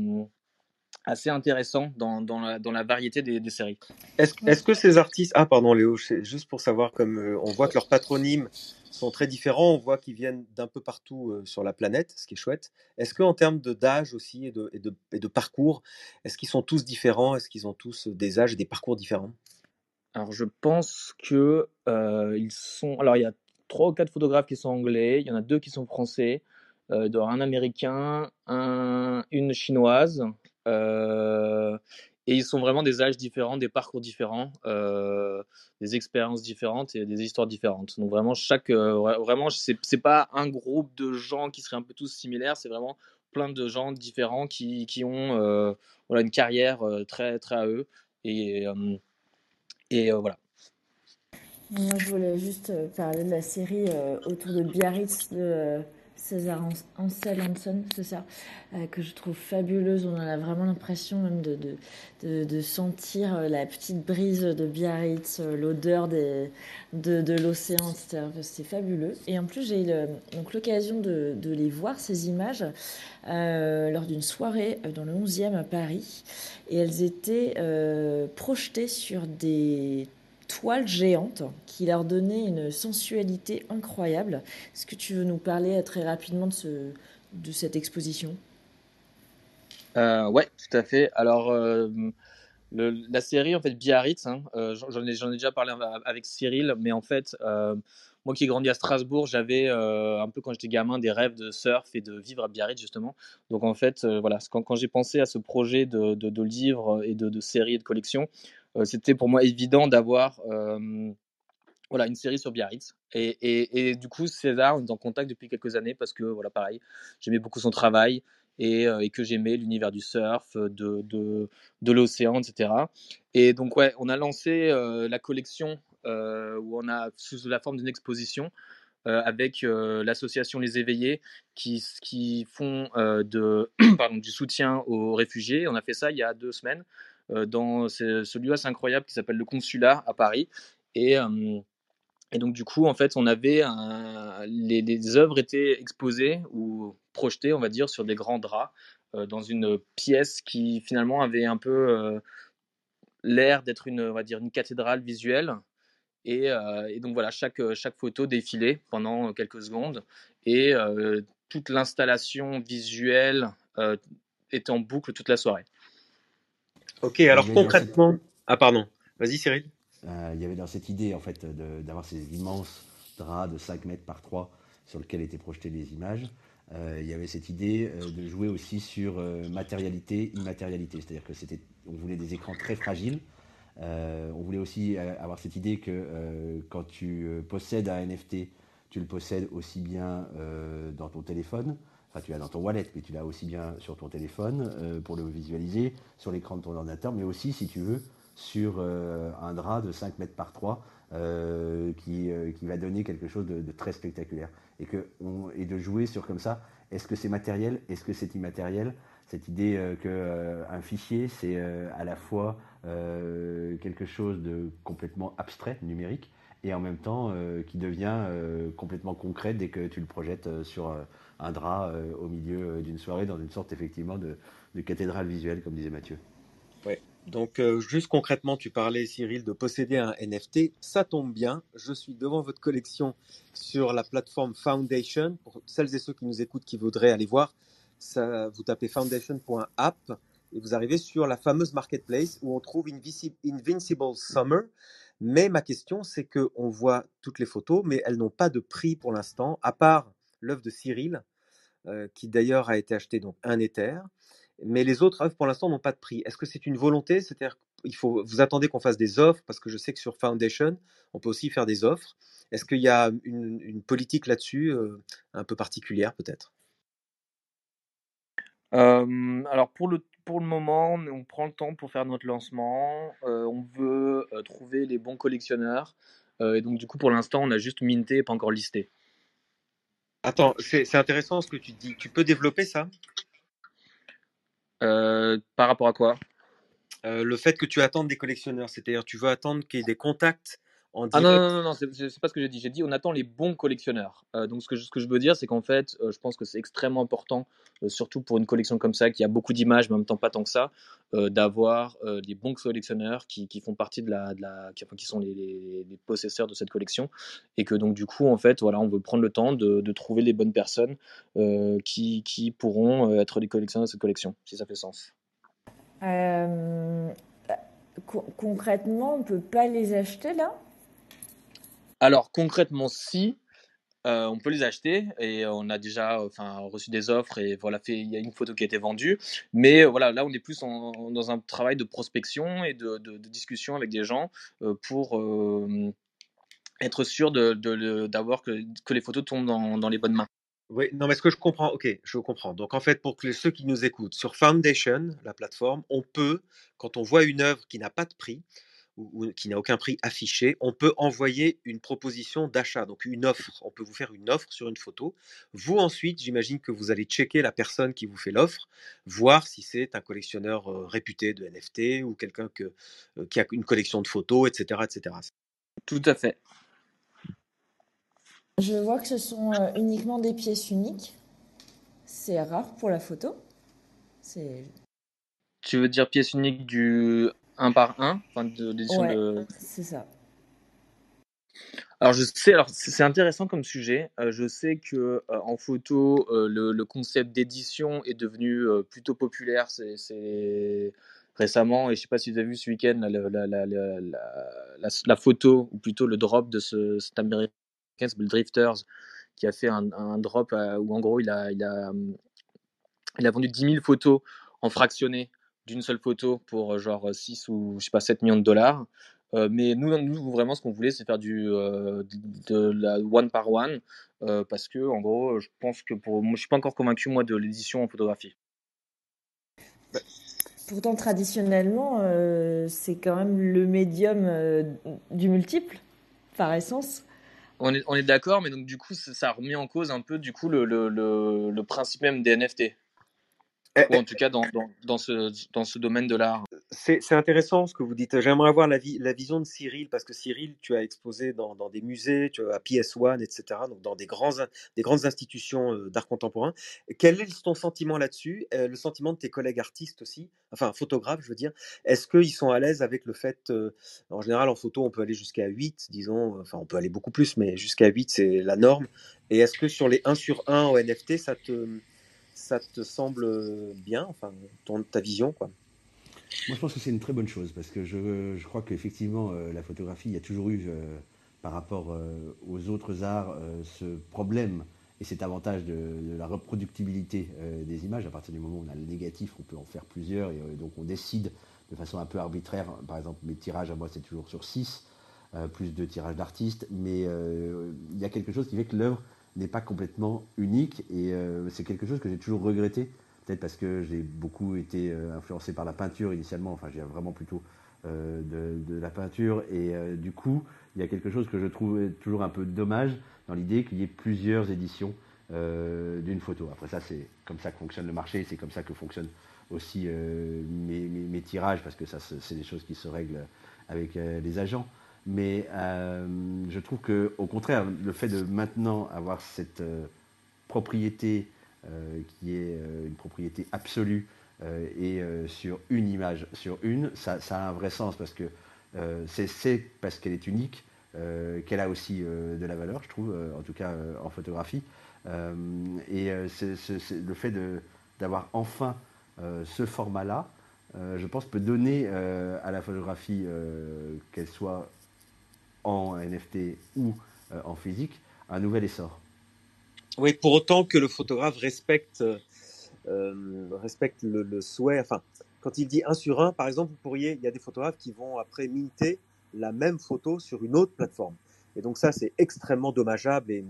assez intéressant dans, dans, la, dans la variété des, des séries. Est-ce est-ce que ces artistes... Ah, pardon Léo, juste pour savoir, comme euh, on voit que leurs patronymes sont très différents, on voit qu'ils viennent d'un peu partout euh, sur la planète, ce qui est chouette. Est-ce qu'en termes d'âge aussi et de, et, de, et de parcours, est-ce qu'ils sont tous différents? Est-ce qu'ils ont tous des âges et des parcours différents? Alors je pense que euh, sont. Alors il y a trois ou quatre photographes qui sont anglais, il y en a deux qui sont français, euh, un américain, un, une chinoise, euh, et ils sont vraiment des âges différents, des parcours différents, euh, des expériences différentes et des histoires différentes. Donc vraiment chaque, euh, vra- vraiment c'est pas un groupe de gens qui seraient un peu tous similaires, c'est vraiment plein de gens différents qui, qui ont euh, voilà une carrière euh, très très à eux et et voilà. Moi, je voulais juste parler de la série autour de Biarritz de César Ans- Ansel Hansen, c'est ça, euh, que je trouve fabuleuse. On a vraiment l'impression même de, sentir euh, la petite brise de Biarritz, euh, l'odeur de, l'océan, etc. C'est fabuleux. Et en plus, j'ai eu donc l'occasion de, les voir, ces images, lors d'une soirée dans le 11e à Paris. Et elles étaient projetées sur des toiles géantes qui leur donnaient une sensualité incroyable. Est-ce que tu veux nous parler euh, très rapidement de, ce, de cette exposition? Euh, ouais, tout à fait. Alors, euh, la série, en fait, Biarritz, hein, euh, j'en ai, déjà parlé avec Cyril, mais en fait, euh, moi qui ai grandi à Strasbourg, j'avais un peu quand j'étais gamin des rêves de surf et de vivre à Biarritz, justement. Donc, en fait, voilà, quand, j'ai pensé à ce projet de, de, de livres et de, de séries et de collections, euh, c'était pour moi évident d'avoir euh, voilà, une série sur Biarritz. Et, et, du coup, César, on est en contact depuis quelques années parce que, voilà, pareil, j'aimais beaucoup son travail et, euh, et que j'aimais l'univers du surf, de, de, de l'océan, etc. Et donc, ouais, on a lancé euh, la collection euh, où on a sous la forme d'une exposition euh, avec euh, l'association Les Éveillés qui, qui font euh, de, pardon, du soutien aux réfugiés. On a fait ça il y a deux semaines euh, dans ce, lieu assez incroyable qui s'appelle le Consulat à Paris. Et, euh, donc, du coup, en fait, on avait les, œuvres étaient exposées ou projetées, on va dire, sur des grands draps euh, dans une pièce qui finalement avait un peu euh, l'air d'être une, on va dire, une cathédrale visuelle. Et, euh, donc voilà, chaque, chaque photo défilait pendant quelques secondes et euh, toute l'installation visuelle euh, était en boucle toute la soirée. Ok, alors cette, concrètement. Ah, pardon. Vas-y, Cyril. euh, il y avait dans cette idée en fait de- d'avoir ces immenses draps de 5 mètres par 3 sur lesquels étaient projetées les images. euh, il y avait cette idée euh, de jouer aussi sur euh, matérialité, immatérialité. C'est-à-dire que c'était, on voulait des écrans très fragiles. Euh, on voulait aussi euh, avoir cette idée que euh, quand tu euh, possèdes un NFT, tu le possèdes aussi bien euh, dans ton téléphone, enfin tu l'as dans ton wallet, mais tu l'as aussi bien sur ton téléphone euh, pour le visualiser, sur l'écran de ton ordinateur, mais aussi si tu veux sur euh, un drap de 5 mètres par 3 euh, qui, qui va donner quelque chose de, très spectaculaire. Et, que et de jouer sur comme ça, est-ce que c'est matériel, est-ce que c'est immatériel? Cette idée euh, que euh, un fichier, c'est à la fois quelque chose de complètement abstrait, numérique, et en même temps euh, qui devient euh, complètement concret dès que tu le projettes euh, sur euh, un drap euh, au milieu euh, d'une soirée, dans une sorte effectivement de, cathédrale visuelle, comme disait Mathieu. Ouais. Donc, euh, juste concrètement, tu parlais, Cyril, de posséder un NFT. Ça tombe bien. Je suis devant votre collection sur la plateforme Foundation. Pour celles et ceux qui nous écoutent, qui voudraient aller voir, ça, vous tapez foundation.app et vous arrivez sur la fameuse marketplace où on trouve Invincible Summer. Mais ma question, c'est que on voit toutes les photos, mais elles n'ont pas de prix pour l'instant, à part l'œuvre de Cyril, euh, qui d'ailleurs a été acheté donc un Ether. Mais les autres œuvres, pour l'instant, n'ont pas de prix. Est-ce que c'est une volonté? C'est-à-dire qu'il faut, vous attendez qu'on fasse des offres Parce que je sais que sur Foundation, on peut aussi faire des offres. Est-ce qu'il y a une, une politique là-dessus, euh, un peu particulière peut-être? Euh, alors pour le, pour le moment, on prend le temps pour faire notre lancement. Euh, on veut euh, trouver les bons collectionneurs. Euh, et donc du coup, pour l'instant, on a juste minté et pas encore listé. Attends, c'est intéressant ce que tu dis. Tu peux développer ça? Par rapport à quoi? Le fait que tu attendes des collectionneurs, c'est-à-dire tu veux attendre qu'il y ait des contacts en Ah non, non, non, non, c'est pas ce que j'ai dit. J'ai dit on attend les bons collectionneurs. Euh, donc ce que, je, ce que je veux dire, c'est qu'en fait, euh, je pense que c'est extrêmement important, euh, surtout pour une collection comme ça, qui a beaucoup d'images, mais en même temps pas tant que ça, euh, d'avoir euh, des bons collectionneurs qui, qui font partie de la, de la qui, enfin, qui sont les, les- les possesseurs de cette collection, et que donc du coup, en fait, voilà, on veut prendre le temps de, de trouver les bonnes personnes euh, qui, qui pourront euh, être les collectionneurs de cette collection, si ça fait sens. Euh, co- concrètement, on peut pas les acheter là? Alors concrètement, si. Euh, on peut les acheter et on a déjà reçu des offres et voilà, fait, il y a une photo qui a été vendue. Mais euh, voilà, là, on est plus dans un travail de prospection et de, discussion avec des gens euh, pour être sûr d'avoir que, que les photos tombent dans, les bonnes mains. Oui, non, mais ce que je comprends, ok, je comprends. Donc en fait, pour que ceux qui nous écoutent, sur Foundation, la plateforme, on peut, quand on voit une œuvre qui n'a pas de prix ou, ou qui n'a aucun prix affiché, on peut envoyer une proposition d'achat, donc une offre. On peut vous faire une offre sur une photo. Vous ensuite, j'imagine que vous allez checker la personne qui vous fait l'offre, voir si c'est un collectionneur euh, réputé de NFT ou quelqu'un que, euh, qui a une collection de photos, etc., etc. Tout à fait. Je vois que ce sont euh, uniquement des pièces uniques. C'est rare pour la photo. C'est Tu veux dire pièce unique du 1 par 1, enfin de l'édition ouais, de, c'est ça. Alors je sais, alors c'est c'est intéressant comme sujet. Euh, je sais que euh, en photo, euh, le, le concept d'édition est devenu euh, plutôt populaire. C'est c'est récemment, et je sais pas si vous avez vu ce week-end la, la, la, la, la, la- la photo ou plutôt le drop de ce, cet américain qui s'appelle Drifters, qui a fait un, un drop euh, où en gros il a, il a, hum, il a vendu 10 000 photos en fractionné d'une seule photo pour euh, genre 6 ou je sais pas 7 millions de dollars. Euh, mais nous, nous, vraiment, ce qu'on voulait, c'est faire du, euh, de, de la one par one, euh, parce que, en gros, je pense que pour moi, je suis pas encore convaincu moi de l'édition en photographie. Pourtant, traditionnellement, euh, c'est quand même le médium euh, du multiple, par essence. On est, on est d'accord, mais donc du coup, ça, ça remet en cause un peu du coup le, le, le, le principe même des NFT. Eh, ou en tout cas dans, dans, dans ce, dans ce domaine de l'art. C'est intéressant ce que vous dites. J'aimerais avoir la, vi- la vision de Cyril, parce que Cyril, tu as exposé dans, dans des musées, tu as à PS1, etc., donc dans des, grands, des grandes institutions euh, d'art contemporain. Quel est ton sentiment là-dessus? Euh, Le sentiment de tes collègues artistes aussi, enfin photographes, je veux dire. Est-ce qu'ils sont à l'aise avec le fait, euh, en général en photo, on peut aller jusqu'à 8, disons, enfin on peut aller beaucoup plus, mais jusqu'à 8, c'est la norme. Et est-ce que sur les 1 sur 1 au NFT, ça te, ça te semble bien, enfin ta vision, quoi Moi, je pense que c'est une très bonne chose parce que je, crois qu'effectivement, euh, la photographie, il y a toujours eu, euh, par rapport euh, aux autres arts, euh, ce problème et cet avantage de, la reproductibilité euh, des images. À partir du moment où on a le négatif, on peut en faire plusieurs et euh, donc on décide de façon un peu arbitraire. Par exemple, mes tirages à moi, c'est toujours sur 6, plus de tirages d'artistes, mais euh, il y a quelque chose qui fait que l'œuvre n'est pas complètement unique et euh, c'est quelque chose que j'ai toujours regretté peut-être parce que j'ai beaucoup été euh, influencé par la peinture initialement, enfin j'ai vraiment plutôt euh, de, la peinture, et du coup il y a quelque chose que je trouve toujours un peu dommage dans l'idée qu'il y ait plusieurs éditions d'une photo. Après ça c'est comme ça que fonctionne le marché, c'est comme ça que fonctionnent aussi mes, tirages, parce que ça c'est des choses qui se règlent avec les agents. Mais euh, je trouve que, au contraire, le fait de maintenant avoir cette euh, propriété euh, qui est une propriété absolue et sur une image, sur une, ça, a un vrai sens parce que c'est parce qu'elle est unique qu'elle a aussi de la valeur, je trouve, en tout cas en photographie. Et le fait d'avoir enfin ce format-là, je pense, peut donner à la photographie, qu'elle soit en NFT ou euh, en physique, un nouvel essor. Oui, pour autant que le photographe respecte, euh, respecte le, souhait. Enfin, quand il dit 1 sur 1, par exemple, vous pourriez, il y a des photographes qui vont après minter la même photo sur une autre plateforme. Et donc ça, c'est extrêmement dommageable et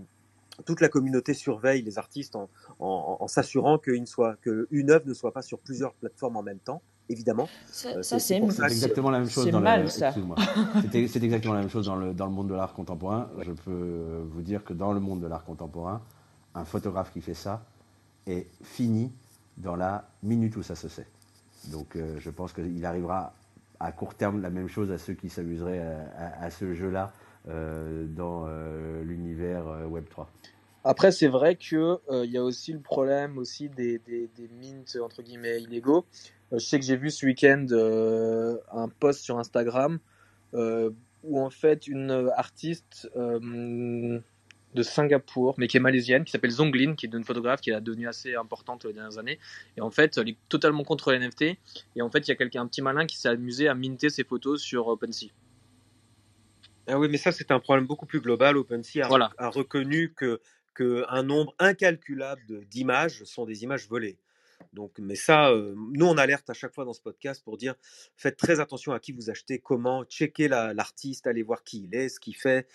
toute la communauté surveille les artistes en, s'assurant qu'une œuvre ne soit pas sur plusieurs plateformes en même temps, évidemment. Ça, Euh, ça, c'est exactement la même chose c'est dans mal, le. ça. C'est exactement la même chose dans le, dans le monde de l'art contemporain. Je peux vous dire que dans le monde de l'art contemporain, un photographe qui fait ça est fini dans la minute où ça se sait. Donc euh, je pense qu'il arrivera à court terme la même chose à ceux qui s'amuseraient à, à- à ce jeu-là euh, dans euh, l'univers euh, Web3. Après, c'est vrai que euh, il y a aussi le problème aussi des, des, des mints entre guillemets illégaux. Euh, je sais que j'ai vu ce week-end euh, un post sur Instagram euh, où en fait une artiste de Singapour, mais qui est malaisienne, qui s'appelle Zonglin, qui est une photographe qui est devenue assez importante les dernières années. Et en fait, elle est totalement contre les NFT. Et en fait, il y a quelqu'un, un petit malin, qui s'est amusé à minter ses photos sur OpenSea. Ah oui, mais ça, c'est un problème beaucoup plus global. OpenSea a, Voilà. a reconnu que, que un nombre incalculable d'images sont des images volées. Donc, mais ça, euh, nous, on alerte à chaque fois dans ce podcast pour dire faites très attention à qui vous achetez, comment, checkez la- l'artiste, allez voir qui il est, ce qu'il fait,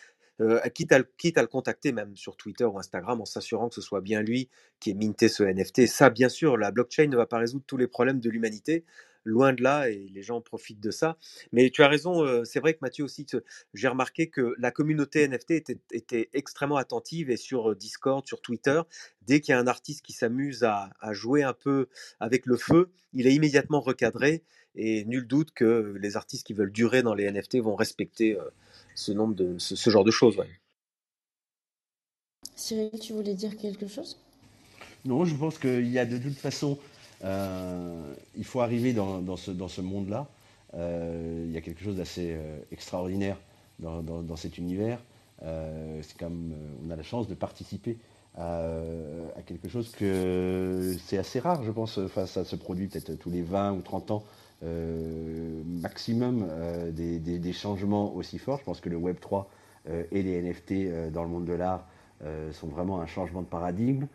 euh, quitte, à, le- quitte à le contacter même sur Twitter ou Instagram en s'assurant que ce soit bien lui qui ait minté ce NFT. Ça, bien sûr, la blockchain ne va pas résoudre tous les problèmes de l'humanité, loin de là, et les gens profitent de ça. Mais tu as raison, euh, c'est vrai que Mathieu aussi, j'ai remarqué que la communauté NFT était, était extrêmement attentive et sur Discord, sur Twitter, dès qu'il y a un artiste qui s'amuse à, à jouer un peu avec le feu, il est immédiatement recadré et nul doute que les artistes qui veulent durer dans les NFT vont respecter euh, ce nombre de ce, ce genre de choses. ouais. Cyril, tu voulais dire quelque chose? Non, je pense qu'il y a de toute façon, euh, il faut arriver dans, ce, monde-là. Euh, il y a quelque chose d'assez euh, extraordinaire dans, cet univers. Euh, c'est comme on a la chance de participer à, quelque chose que c'est assez rare, je pense. Enfin, ça se produit peut-être tous les 20 ou 30 ans euh, maximum euh, des, changements aussi forts. Je pense que le Web 3 euh, et les NFT euh, dans le monde de l'art euh, sont vraiment un changement de paradigme.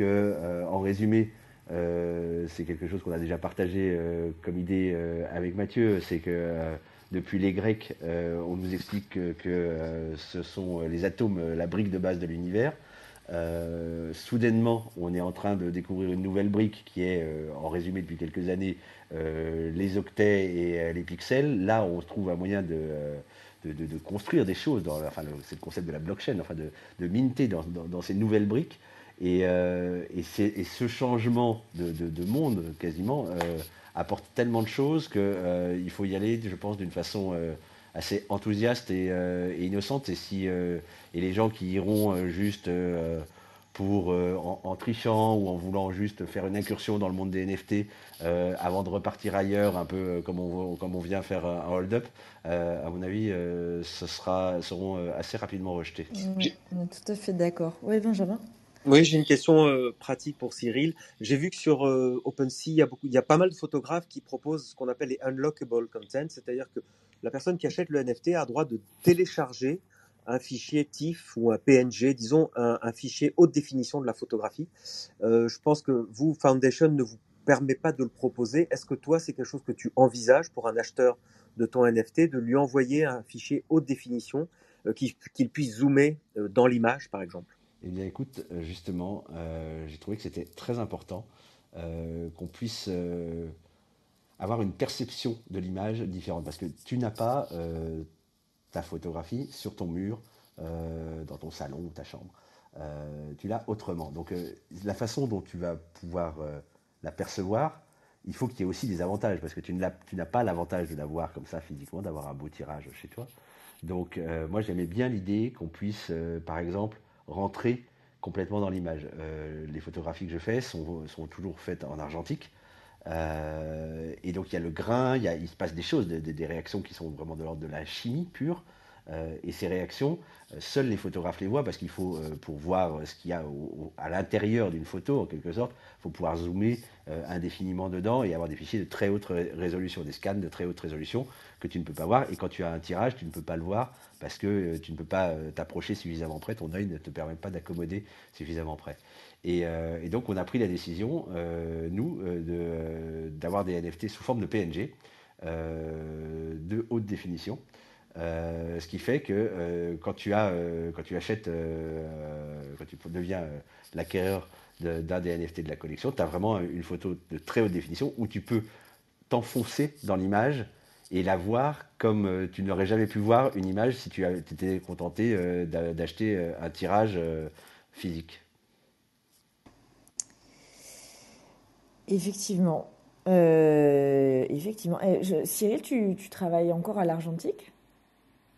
Euh, en résumé, euh, c'est quelque chose qu'on a déjà partagé euh, comme idée euh, avec Mathieu, c'est que euh, depuis les Grecs, euh, on nous explique que, euh, ce sont les atomes euh, la brique de base de l'univers. Euh, soudainement, on est en train de découvrir une nouvelle brique qui est, euh, en résumé depuis quelques années, euh, les octets et euh, les pixels. Là, on trouve un moyen de, euh, construire des choses. Enfin, c'est le concept de la blockchain, enfin de, minter dans ces nouvelles briques. Et, euh, et, ce changement de, de- de monde, quasiment, euh, apporte tellement de choses qu'il il faut y aller, je pense, d'une façon euh, assez enthousiaste et, euh, innocente. Et, si, euh, et les gens qui iront euh, juste euh, pour, euh, en, trichant ou en voulant juste faire une incursion dans le monde des NFT euh, avant de repartir ailleurs, un peu euh, comme on, vient faire un hold-up, euh, à mon avis, euh, ce sera, seront euh, assez rapidement rejetés. Ouais, on est tout à fait d'accord. Oui, Benjamin? Oui, j'ai une question euh, pratique pour Cyril. J'ai vu que sur euh, OpenSea, il y, a pas mal de photographes qui proposent ce qu'on appelle les unlockable content, c'est-à-dire que la personne qui achète le NFT a droit de télécharger un fichier TIFF ou un PNG, disons un, fichier haute définition de la photographie. Euh, je pense que vous, Foundation, ne vous permet pas de le proposer. Est-ce que toi, c'est quelque chose que tu envisages pour un acheteur de ton NFT, de lui envoyer un fichier haute définition qu'il puisse zoomer dans l'image, par exemple? Eh bien, écoute, euh, justement, euh, j'ai trouvé que c'était très important euh, qu'on puisse avoir une perception de l'image différente. Parce que tu n'as pas ta photographie sur ton mur, dans ton salon ou ta chambre. Tu l'as autrement. Donc, la façon dont tu vas pouvoir la percevoir, il faut qu'il y ait aussi des avantages. Parce que tu n'as pas l'avantage de l'avoir comme ça physiquement, d'avoir un beau tirage chez toi. Donc, moi, j'aimais bien l'idée qu'on puisse, par exemple, rentrer complètement dans l'image. Euh, les photographies que je fais sont, toujours faites en argentique. Euh, et donc, il y a le grain, il, se passe des choses, des, réactions qui sont vraiment de l'ordre de la chimie pure. Euh, et ces réactions, seuls les photographes les voient parce qu'il faut, pour voir ce qu'il y a à l'intérieur d'une photo, en quelque sorte, il faut pouvoir zoomer indéfiniment dedans et avoir des fichiers de très haute ré- résolution, des scans de très haute résolution que tu ne peux pas voir. Et quand tu as un tirage, tu ne peux pas le voir parce que euh, tu ne peux pas euh, t'approcher suffisamment près, ton œil ne te permet pas d'accommoder suffisamment près. Et, euh, donc on a pris la décision, nous, d'avoir des NFT sous forme de PNG de haute définition. Ce qui fait que quand, tu as, quand tu achètes, quand tu deviens l'acquéreur d'un des NFT de la collection, tu as vraiment une photo de très haute définition où tu peux t'enfoncer dans l'image et la voir comme euh, tu n'aurais jamais pu voir une image si tu t'étais contenté euh, d'a- d'acheter euh, un tirage physique. Effectivement. Euh, effectivement. Eh, je- Cyril, tu, tu travailles encore à l'argentique?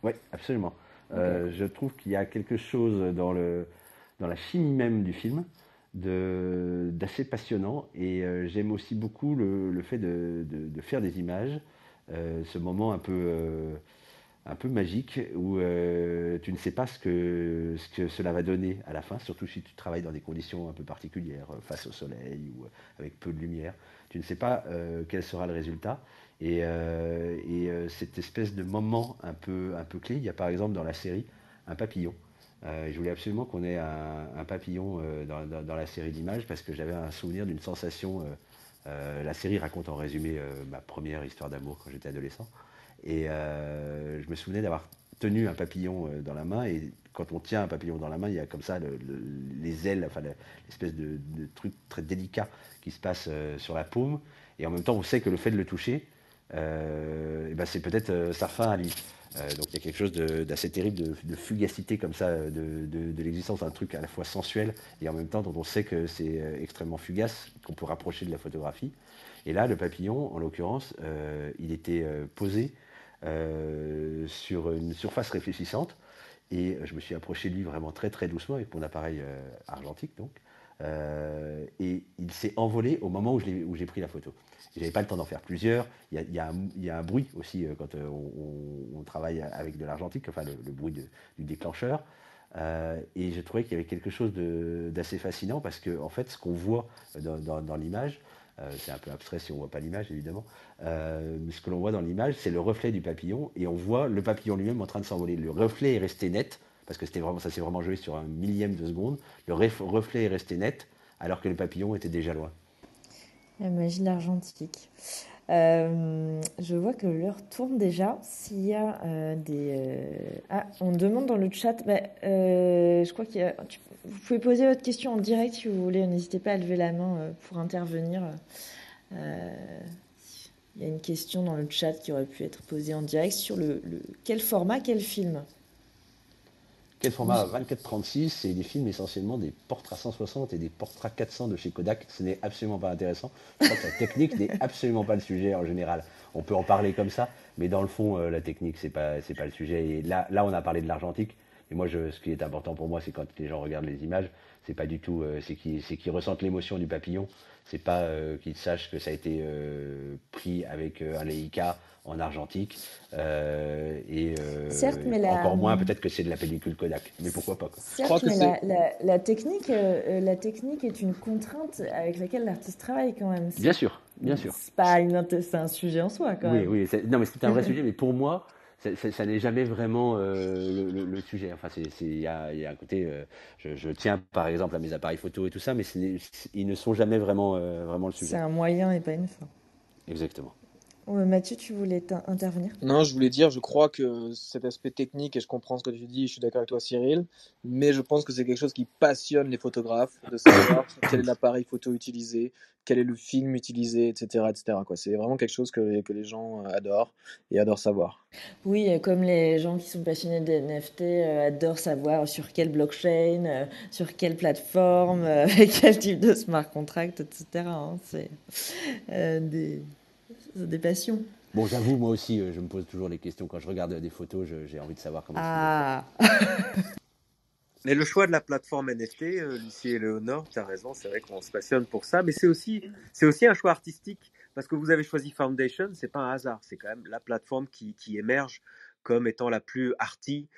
Oui, absolument. Euh, je trouve qu'il y a quelque chose dans, le, dans la chimie même du film d'assez passionnant et euh, j'aime aussi beaucoup le, le fait de, de- de faire des images, ce moment un peu, euh, un peu magique où euh, tu ne sais pas ce que, ce que cela va donner à la fin, surtout si tu travailles dans des conditions un peu particulières, euh, face au soleil ou euh, avec peu de lumière. Tu ne sais pas euh, quel sera le résultat. Et, euh, et, euh, cette espèce de moment un peu, un peu clé, il y a par exemple dans la série un papillon. Euh, je voulais absolument qu'on ait un, papillon euh, dans- dans la série d'images parce que j'avais un souvenir d'une sensation. Euh, la série raconte en résumé euh, ma première histoire d'amour quand j'étais adolescent. Et euh, je me souvenais d'avoir tenu un papillon dans la main. Et quand on tient un papillon dans la main, il y a comme ça le- le- les ailes, enfin le- l'espèce de, truc très délicat qui se passe sur la paume. Et en même temps, on sait que le fait de le toucher, eh ben, c'est peut-être sa fin à lui. Euh, donc il y a quelque chose d'assez terrible, de, fugacité comme ça, euh, de, l'existence d'un truc à la fois sensuel et en même temps dont on sait que c'est euh, extrêmement fugace, qu'on peut rapprocher de la photographie. Et là, le papillon, en l'occurrence, il était posé sur une surface réfléchissante et je me suis approché de lui vraiment très très doucement avec mon appareil argentique donc. Euh, et il s'est envolé au moment où je j'ai pris la photo. J'avais pas le temps d'en faire plusieurs. Il y a, un, bruit aussi euh, quand euh, on, travaille avec de l'argentique, enfin le, bruit du déclencheur. Et j'ai trouvé qu'il y avait quelque chose d'assez fascinant parce que en fait, ce qu'on voit dans, dans- l'image, c'est un peu abstrait si on voit pas l'image évidemment, ce que l'on voit dans l'image, c'est le reflet du papillon et on voit le papillon lui-même en train de s'envoler. Le reflet est resté net parce que c'était vraiment, ça s'est vraiment joué sur un millième de seconde. Le ref- reflet est resté net alors que le papillon était déjà loin. La magie de l'argentique. Euh, je vois que l'heure tourne déjà. S'il y a euh, des... euh, Ah, on demande dans le chat. bah, je crois qu'il a... Vous pouvez poser votre question en direct si vous voulez. N'hésitez pas à lever la main pour intervenir. Il y a une question dans le chat qui aurait pu être posée en direct sur le- quel format, quel film? Quel format 24-36 C'est des films essentiellement des portraits 160 et des portraits 400 de chez Kodak. Ce n'est absolument pas intéressant. Je crois que la technique n'est absolument pas le sujet en général. On peut en parler comme ça, mais dans le fond, euh, la technique, c'est pas, c'est pas le sujet. Et là, là, on a parlé de l'argentique. Et moi, je, ce qui est important pour moi, c'est quand les gens regardent les images, c'est pas du tout, euh, c'est qu'ils, c'est qu'ils ressentent l'émotion du papillon. C'est pas euh, qu'ils sachent que ça a été euh, pris avec euh, un Leica en argentique. euh, et euh, Certes, mais la- encore moins peut-être que c'est de la pellicule Kodak. Mais pourquoi pas quoi. Certes, crois que mais c'est- la, la- la technique, euh, la technique est une contrainte avec laquelle l'artiste travaille quand même. C'est- Bien sûr, bien sûr. C'est pas une, c'est un sujet en soi quand Oui, même. oui. c'est- Non, mais c'est un vrai sujet. Mais pour moi, c'est- c'est- ça n'est jamais vraiment euh, le, le- le sujet. Enfin, c'est, c'est- il y a, il y a un côté. euh, je, je tiens par exemple à mes appareils photo et tout ça, mais ils ne sont jamais vraiment, euh, vraiment le C'est sujet. un moyen et pas une fin. Exactement. Euh, Mathieu, tu voulais intervenir? Non, je voulais dire, je crois que cet aspect technique, et je comprends ce que tu dis, je suis d'accord avec toi Cyril, mais je pense que c'est quelque chose qui passionne les photographes, de savoir quel est l'appareil photo utilisé, quel est le film utilisé, etc. etc. quoi. C'est vraiment quelque chose que, que les gens euh, adorent et adorent savoir. Oui, euh, comme les gens qui sont passionnés des NFT euh, adorent savoir sur quelle blockchain, euh, sur quelle plateforme, euh, quel type de smart contract, etc. hein. C'est euh, des, des passions. Bon, j'avoue, moi aussi, euh, je me pose toujours les questions quand je regarde des photos. j'ai envie de savoir comment. Ah, Mais le choix de la plateforme NFT, euh, Lucie et Léonore, tu as raison, c'est vrai qu'on se passionne pour ça, mais c'est aussi, c'est aussi un choix artistique, parce que vous avez choisi Foundation, c'est pas un hasard, c'est quand même la plateforme qui, qui émerge comme étant la plus arty,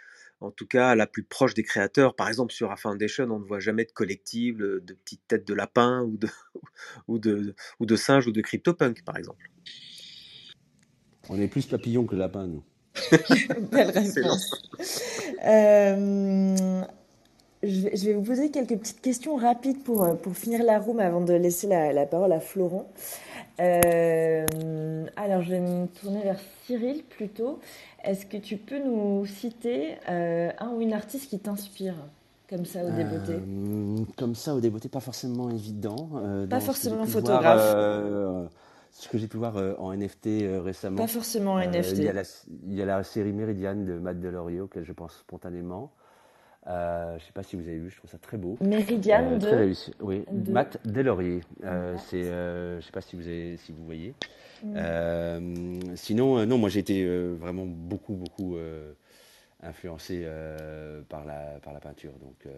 en tout cas la plus proche des créateurs. Par exemple, sur A Foundation, on ne voit jamais de collectif, de petites têtes de lapin ou de, ou de, ou de singes ou de CryptoPunk, par exemple. On est plus papillon que lapin, nous. belle réponse. Euh, je, vais, vous poser quelques petites questions rapides pour, euh, pour finir la room avant de laisser la, la parole à Florent. Euh, alors, je vais me tourner vers Cyril plutôt. Est-ce que tu peux nous citer euh, un ou une artiste qui t'inspire comme ça au débeauté? Euh, comme ça, au débeauté, pas forcément évident. euh, Pas forcément photographe. voir, euh, ce que j'ai pu voir euh, en NFT euh, récemment. Pas forcément Euh, NFT. il, y a la, il y a la série Méridiane de Matt Delory, auquel je pense spontanément. Euh, je sais pas si vous avez vu, je trouve ça très beau. Méridiane Euh, de. Très réussi, oui. de- Matt. Euh, Matt. c'est, je sais pas si vous, avez, si vous voyez. Mm. Sinon, non, moi j'ai été vraiment beaucoup, beaucoup influencé par, la, par la peinture. Donc,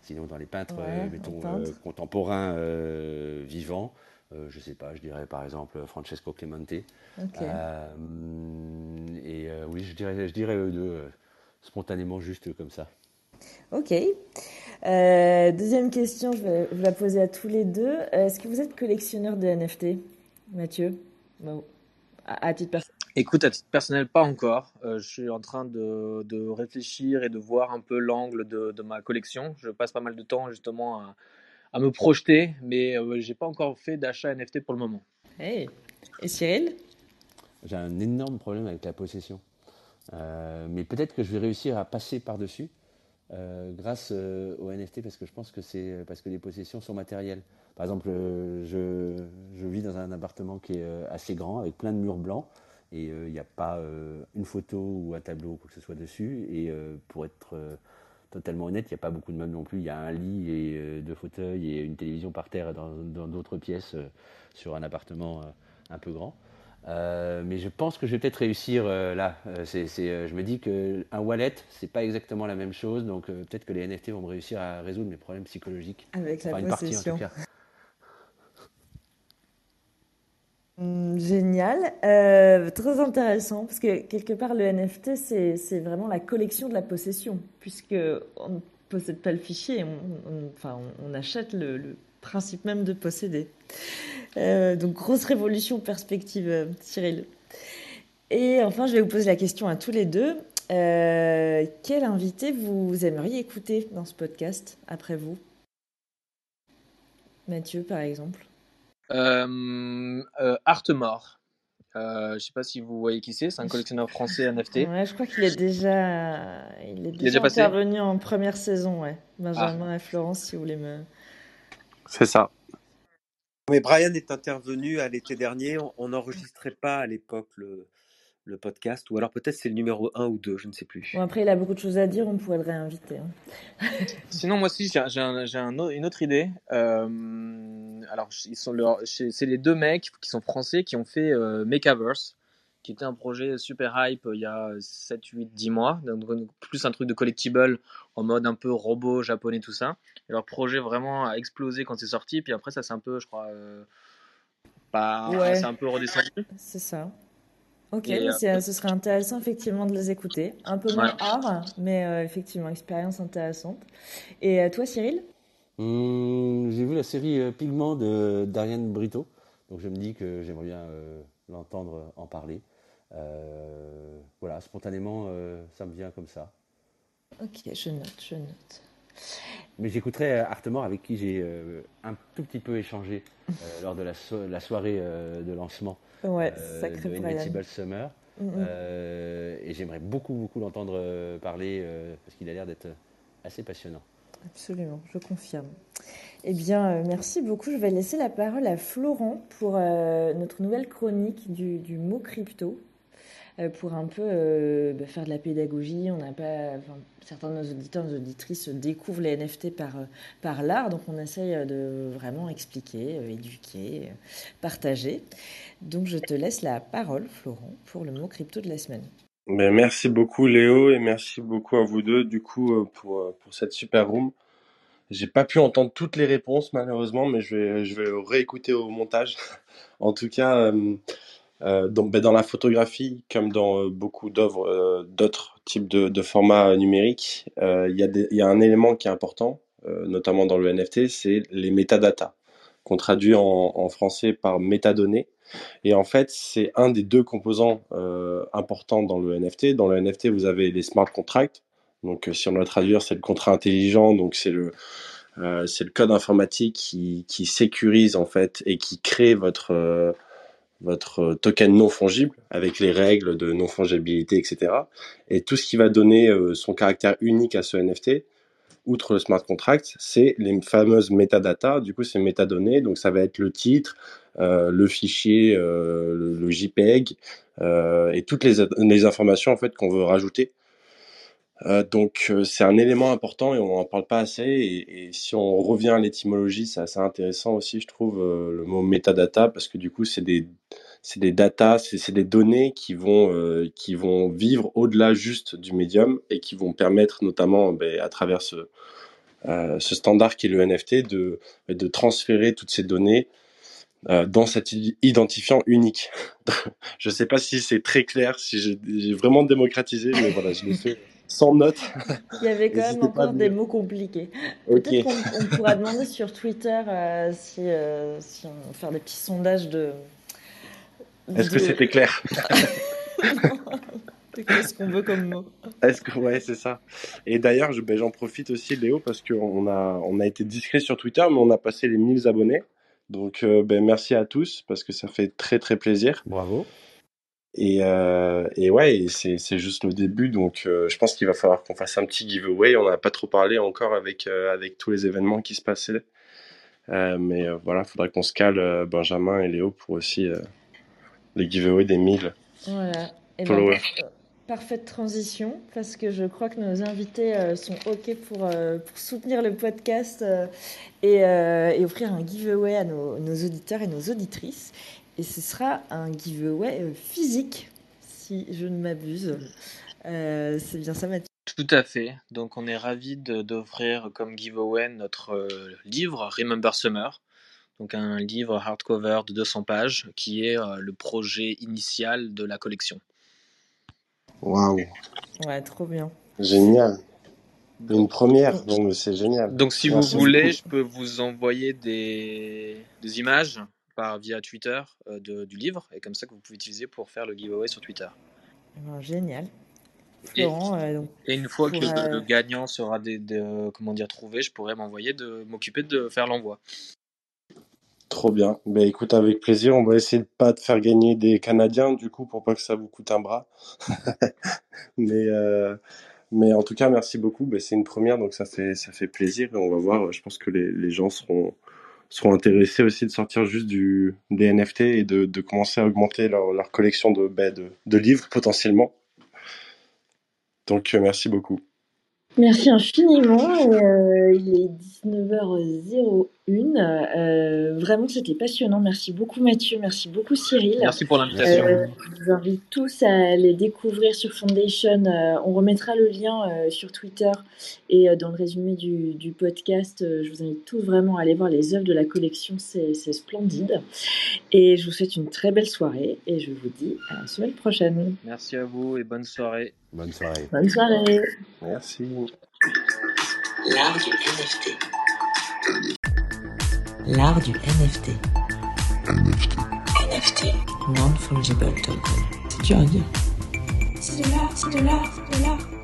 sinon, dans les peintres, Ouais, en mettons, contemporains vivants, euh, je sais pas, je dirais par exemple Francesco Clemente. Euh, et euh, oui, je dirais, je dirais eux deux, euh, spontanément, juste comme ça. Ok. Euh, deuxième question, je vais vous la poser à tous les deux. Est-ce que vous êtes collectionneur de NFT, Mathieu? Bon, à, à titre personnel. Écoute, à titre personnel, pas encore. Euh, je suis en train de, de réfléchir et de voir un peu l'angle de, de ma collection. Je passe pas mal de temps justement à, à me projeter, mais euh, j'ai pas encore fait d'achat NFT pour le moment. Hey. Et Cyril? J'ai un énorme problème avec la possession. Euh, mais peut-être que je vais réussir à passer par-dessus euh, grâce euh, au NFT parce que je pense que c'est parce que les possessions sont matérielles. Par exemple, euh, je, je vis dans un appartement qui est euh, assez grand avec plein de murs blancs et euh, il n'y a pas euh, une photo ou un tableau ou quoi que ce soit dessus. Et euh, pour être euh, totalement honnête, il n'y a pas beaucoup de meubles non plus. Il y a un lit et euh, deux fauteuils et une télévision par terre dans d'autres pièces euh, sur un appartement euh, un peu grand. Mais je pense que je vais peut-être réussir là. Je me dis qu'un wallet, c'est pas exactement la même chose. Donc peut-être que les NFT vont me réussir à résoudre mes problèmes psychologiques. Avec Enfin, la une partie en possession. tout cas. Génial. Euh, très intéressant, parce que quelque part, le NFT, c'est vraiment la collection de la possession, puisque on ne possède pas le fichier, on, enfin, on, achète le, principe même de posséder. Euh, donc, grosse révolution perspective, euh, Cyril. Et enfin, je vais vous poser la question à tous les deux. Quel invité vous aimeriez écouter dans ce podcast, après vous? Mathieu, par exemple. Euh, euh, Artemore. Euh, je sais pas si vous voyez qui c'est, c'est un collectionneur français NFT. Ouais, je crois qu'il est déjà, il est déjà, déjà passé intervenu en première saison, ouais. Benjamin et Florence, si vous voulez me. C'est ça. Mais Brian est intervenu à l'été dernier. On- On n'enregistrait pas à l'époque le, le podcast, ou alors peut-être c'est le numéro 1 ou 2, je ne sais plus. Bon, après, il a beaucoup de choses à dire, on pourrait le réinviter. hein. Sinon, moi aussi, j'ai un- un une autre idée. Euh, alors, ils sont leur- c'est c'est les deux mecs qui sont français qui ont fait euh, Makeaverse, qui était un projet super hype euh, il y a 7, 8, 10 mois. Donc, plus un truc de collectible en mode un peu robot japonais, tout ça. Et leur projet vraiment a explosé quand c'est sorti. Puis après, ça c'est un peu, je crois, euh, pas, Ouais. c'est un peu redescendu. C'est ça. Ok, Et, euh, c'est- ce serait intéressant effectivement de les écouter. Un peu moins Ouais. art, mais euh, effectivement, expérience intéressante. Et euh, toi, Cyril? Hum, j'ai vu la série euh, Pigment de d'Ariane Brito, donc je me dis que j'aimerais bien euh, l'entendre en parler. Euh, voilà, spontanément, euh, ça me vient comme ça. Ok, je note, je note. Mais j'écouterai euh, Artemore avec qui j'ai euh, un tout petit peu échangé euh, lors de la, so- la soirée euh, de lancement Ouais, euh, sacré de. Invincible Summer. Mm, et j'aimerais beaucoup, beaucoup l'entendre euh, parler parce qu'il a l'air d'être assez passionnant. Absolument, je confirme. Eh bien, merci beaucoup. Je vais laisser la parole à Florent pour euh, notre nouvelle chronique du, du mot crypto, pour un peu euh, bah, faire de la pédagogie. On n'a pas, certains de nos auditeurs, nos auditrices découvrent les NFT par, euh, par l'art, donc on essaye euh, de vraiment expliquer, euh, éduquer, euh, partager. Donc, je te laisse la parole, Florent, pour le mot crypto de la semaine. Ben, merci beaucoup Léo et merci beaucoup à vous deux du coup euh, pour, euh, pour cette super room. J'ai pas pu entendre toutes les réponses malheureusement, mais je vais, je vais réécouter au montage. En tout cas, euh, euh, ben, dans la photographie, comme dans euh, beaucoup d'œuvres, euh, d'autres types de, formats numériques, il y a un élément qui est important, notamment dans le NFT, c'est les métadatas, qu'on traduit en, français par métadonnées. Et en fait, c'est un des deux composants importants dans le NFT. Dans le NFT, vous avez les smart contracts. Donc, si on doit traduire, c'est le contrat intelligent. Donc, c'est le, code informatique qui, qui sécurise en fait et qui crée votre, votre token non fongible avec les règles de non fongibilité, etc. Et tout ce qui va donner euh, son caractère unique à ce NFT, outre le smart contract, c'est les fameuses métadatas. Du coup, c'est métadonnées. Donc, ça va être le titre, euh, le fichier, euh, le, JPEG euh, et toutes les, les informations en fait qu'on veut rajouter. Euh, donc, euh, c'est un élément important et on n'en parle pas assez. Et, si on revient à l'étymologie, c'est assez intéressant aussi, je trouve, euh, le mot metadata parce que du coup, c'est des c'est des datas, c'est des données qui vont qui vont vivre au-delà juste du médium et qui vont permettre notamment ben, à travers ce standard qui est le NFT de de transférer toutes ces données dans cet identifiant unique. je sais pas si c'est très clair, si j'ai j'ai vraiment démocratisé, mais voilà, je l'ai fait sans notes. Il y avait quand même encore des mots compliqués. Ok. Peut-être qu'on on pourra demander sur Twitter euh, si, euh, si on faire des petits sondages de. Est-ce que c'était clair? Qu'est-ce qu'on veut comme mot? Est-ce que ouais, c'est ça. Et d'ailleurs, je- ben, j'en profite aussi, Léo, parce qu'on a on a été discret sur Twitter, mais on a passé les 1000 abonnés. Donc, euh, ben, merci à tous parce que ça fait très très plaisir. Bravo. Et, euh, et ouais, c'est juste le début, donc euh, je pense qu'il va falloir qu'on fasse un petit giveaway. On n'a pas trop parlé encore avec euh, avec tous les événements qui se passaient. Mais voilà, faudra qu'on se cale Benjamin et Léo pour aussi les giveaways des 1000 Voilà. Et ben, followers. par- parfaite transition, parce que je crois que nos invités sont OK pour, pour soutenir le podcast et, et offrir un giveaway à nos, nos auditeurs et nos auditrices. Et ce sera un giveaway euh, physique, si je ne m'abuse. Euh, c'est bien ça, Mathieu? Tout à fait. Donc, on est ravis de- d'offrir comme giveaway notre euh, livre Remember Summer. Donc, un livre hardcover de 200 pages qui est euh, le projet initial de la collection. Waouh, Ouais, trop bien. génial. Une première, donc c'est génial. Donc, si Merci vous voulez, beaucoup. je peux vous envoyer des, des images par, via Twitter euh, de- du livre, et comme ça que vous pouvez utiliser pour faire le giveaway sur Twitter. Génial. Florent, euh, donc, et une fois que pour, euh, le gagnant sera des, comment dire, trouvé, je pourrais m'envoyer de m'occuper de faire l'envoi. Trop bien. Ben écoute, avec plaisir, on va essayer de pas te faire gagner des Canadiens, du coup, pour pas que ça vous coûte un bras. Mais, euh, mais en tout cas, merci beaucoup. Ben, c'est une première, donc ça fait, ça fait plaisir et on va voir. Je pense que les, les gens seront, seront intéressés aussi de sortir juste du, des NFT et de, de commencer à augmenter leur, leur collection de, ben, de, de livres potentiellement. Donc euh, merci beaucoup. Merci infiniment. Euh, il est 19h01. Euh, vraiment, c'était passionnant. Merci beaucoup Mathieu, merci beaucoup Cyril. Merci pour l'invitation. Euh, je vous invite tous à les découvrir sur Foundation. On remettra le lien sur Twitter et dans le résumé du, du podcast. Je vous invite tous vraiment à aller voir les œuvres de la collection. C'est c'est splendide. Et je vous souhaite une très belle soirée et je vous dis à la semaine prochaine. Merci à vous et bonne soirée. Bonne soirée. Bonne soirée. Merci. L'art du NFT. L'art du NFT. NFT. Non-fungible token. C'est dur à dire. C'est de l'art, c'est de l'art, c'est de l'art.